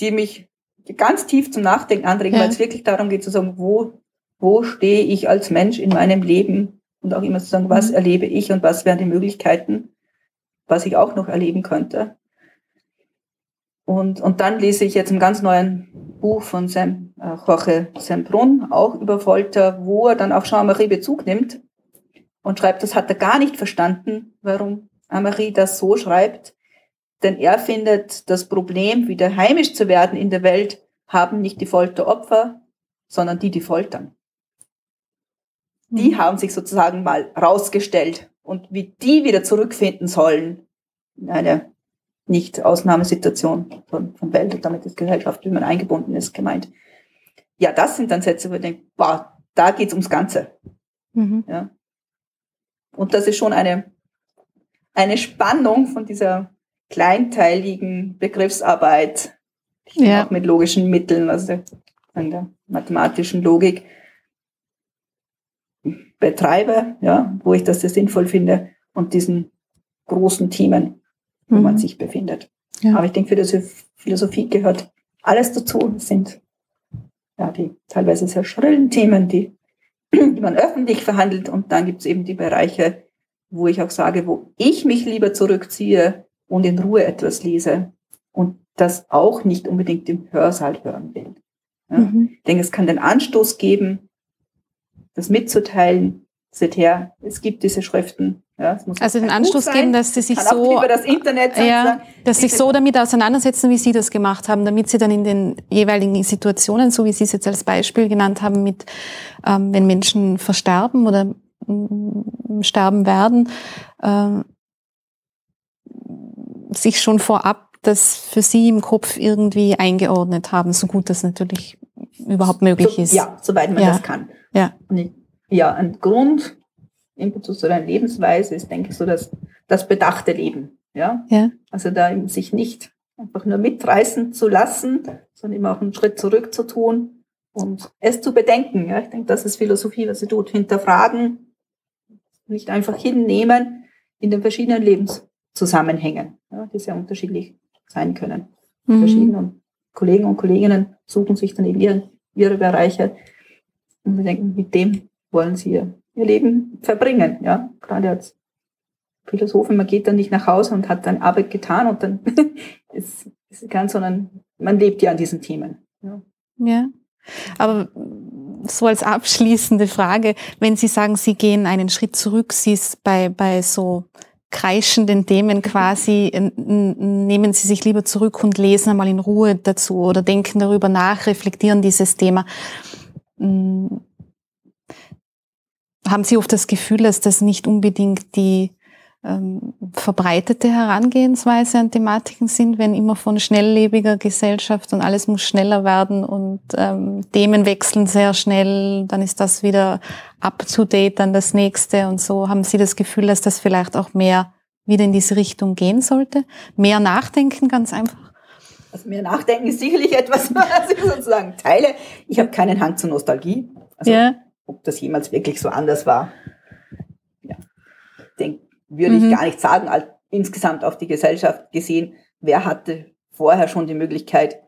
die mich ganz tief zum Nachdenken anregen, ja. weil es wirklich darum geht zu sagen, wo, wo stehe ich als Mensch in meinem Leben und auch immer zu sagen, was mhm. erlebe ich und was wären die Möglichkeiten, was ich auch noch erleben könnte. Und, und dann lese ich jetzt ein ganz neuen Buch von Sam, äh, Jorge Sembrun, auch über Folter, wo er dann auf Jean-Marie Bezug nimmt und schreibt, das hat er gar nicht verstanden, warum Marie das so schreibt, denn er findet, das Problem, wieder heimisch zu werden in der Welt, haben nicht die Folteropfer, sondern die, die foltern. Die mhm. haben sich sozusagen mal rausgestellt und wie die wieder zurückfinden sollen in eine nicht Ausnahmesituation von, von Welt und damit ist Gesellschaft, wie man eingebunden ist, gemeint. Ja, das sind dann Sätze, wo ich denke, boah, da geht's ums Ganze. Mhm. Ja. Und das ist schon eine, eine Spannung von dieser kleinteiligen Begriffsarbeit, die ja. auch mit logischen Mitteln, also der, der mathematischen Logik betreibe, ja, wo ich das sehr sinnvoll finde und diesen großen Themen, wo mhm. man sich befindet. Ja. Aber ich denke, für die Philosophie gehört alles dazu. Das sind ja die teilweise sehr schrillen Themen, die, die man öffentlich verhandelt. Und dann gibt es eben die Bereiche, wo ich auch sage, wo ich mich lieber zurückziehe und in Ruhe etwas lese und das auch nicht unbedingt im Hörsaal hören will. Ja? Mhm. Ich denke, es kann den Anstoß geben, das mitzuteilen. Seht her, es gibt diese Schriften. Ja, also den Anstoß geben, dass sie sich so über das Internet ja, dass sich so damit auseinandersetzen, wie Sie das gemacht haben, damit Sie dann in den jeweiligen Situationen, so wie Sie es jetzt als Beispiel genannt haben, mit ähm, wenn Menschen versterben oder ähm, sterben werden, äh, sich schon vorab das für Sie im Kopf irgendwie eingeordnet haben, so gut das natürlich überhaupt möglich so, ist. Ja, soweit man ja. das kann. Ja. ja, ein Grund, Impetus oder eine Lebensweise ist, denke ich, so das, das bedachte Leben. Ja? ja. Also da sich nicht einfach nur mitreißen zu lassen, sondern immer auch einen Schritt zurück zu tun und es zu bedenken. Ja? Ich denke, das ist Philosophie, was sie tut. Hinterfragen, nicht einfach hinnehmen in den verschiedenen Lebens Zusammenhängen, ja, die sehr unterschiedlich sein können. Mhm. Verschiedene Kollegen und Kolleginnen suchen sich dann eben ihre, ihre Bereiche und wir denken, mit dem wollen sie ihr, ihr Leben verbringen. Ja, gerade als Philosophin, man geht dann nicht nach Hause und hat dann Arbeit getan und dann ist, ist ganz, sondern man lebt ja an diesen Themen. Ja. ja. Aber so als abschließende Frage, wenn Sie sagen, Sie gehen einen Schritt zurück, Sie ist bei, bei so kreischenden Themen quasi, nehmen Sie sich lieber zurück und lesen einmal in Ruhe dazu oder denken darüber nach, reflektieren dieses Thema. Hm. Haben Sie oft das Gefühl, dass das nicht unbedingt die ähm, verbreitete Herangehensweise an Thematiken sind, wenn immer von schnelllebiger Gesellschaft und alles muss schneller werden und ähm, Themen wechseln sehr schnell, dann ist das wieder up to date, dann das nächste und so. Haben Sie das Gefühl, dass das vielleicht auch mehr wieder in diese Richtung gehen sollte? Mehr nachdenken, ganz einfach? Also mehr nachdenken ist sicherlich etwas, was ich sozusagen teile. Ich habe keinen Hang zur Nostalgie. Also, yeah. ob das jemals wirklich so anders war. Würde mhm. ich gar nicht sagen, insgesamt auf die Gesellschaft gesehen, wer hatte vorher schon die Möglichkeit,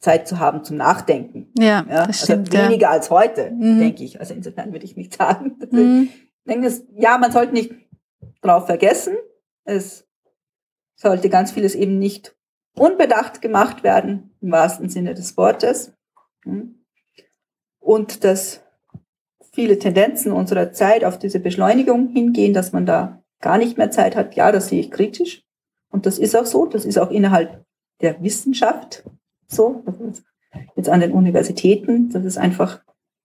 Zeit zu haben zum Nachdenken. Ja, ja das also stimmt. Weniger ja. als heute, mhm. denke ich. Also insofern würde ich nicht sagen. Mhm. Ich denke, es, ja, man sollte nicht drauf vergessen. Es sollte ganz vieles eben nicht unbedacht gemacht werden, im wahrsten Sinne des Wortes. Hm. Und dass viele Tendenzen unserer Zeit auf diese Beschleunigung hingehen, dass man da gar nicht mehr Zeit hat, ja, das sehe ich kritisch. Und das ist auch so, das ist auch innerhalb der Wissenschaft so, jetzt an den Universitäten, dass es einfach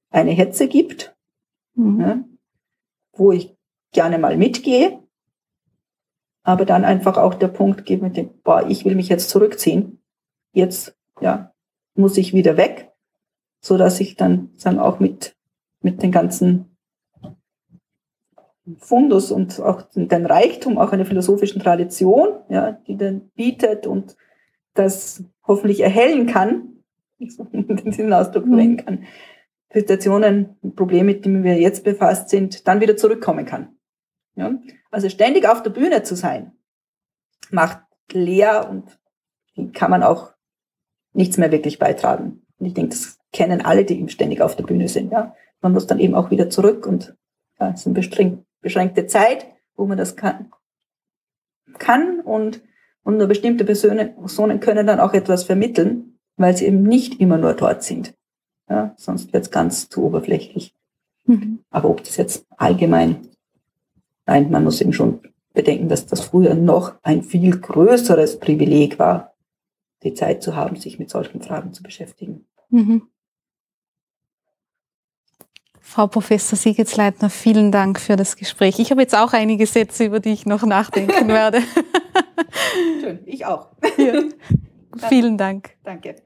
eine Hetze gibt, mhm. ja, wo ich gerne mal mitgehe, aber dann einfach auch der Punkt geht mit dem, boah, ich will mich jetzt zurückziehen, jetzt ja, muss ich wieder weg, so dass ich dann sagen auch mit mit den ganzen Fundus und auch den Reichtum auch einer philosophischen Tradition, ja, die dann bietet und das hoffentlich erhellen kann, diesen Ausdruck mhm. verwenden kann, Situationen, Probleme, mit denen wir jetzt befasst sind, dann wieder zurückkommen kann. Ja? Also ständig auf der Bühne zu sein, macht leer und kann man auch nichts mehr wirklich beitragen. Und ich denke, das kennen alle, die eben ständig auf der Bühne sind. Ja? Man muss dann eben auch wieder zurück und ja, es ist ein beschränkte Zeit, wo man das kann, kann und, und nur bestimmte Personen können dann auch etwas vermitteln, weil sie eben nicht immer nur dort sind. Ja, sonst wird es ganz zu oberflächlich. Mhm. Aber ob das jetzt allgemein, nein, man muss eben schon bedenken, dass das früher noch ein viel größeres Privileg war, die Zeit zu haben, sich mit solchen Fragen zu beschäftigen. Mhm. Frau Professor Siegetsleitner, vielen Dank für das Gespräch. Ich habe jetzt auch einige Sätze, über die ich noch nachdenken werde. Schön, ich auch. Ja. Vielen Dank. Danke.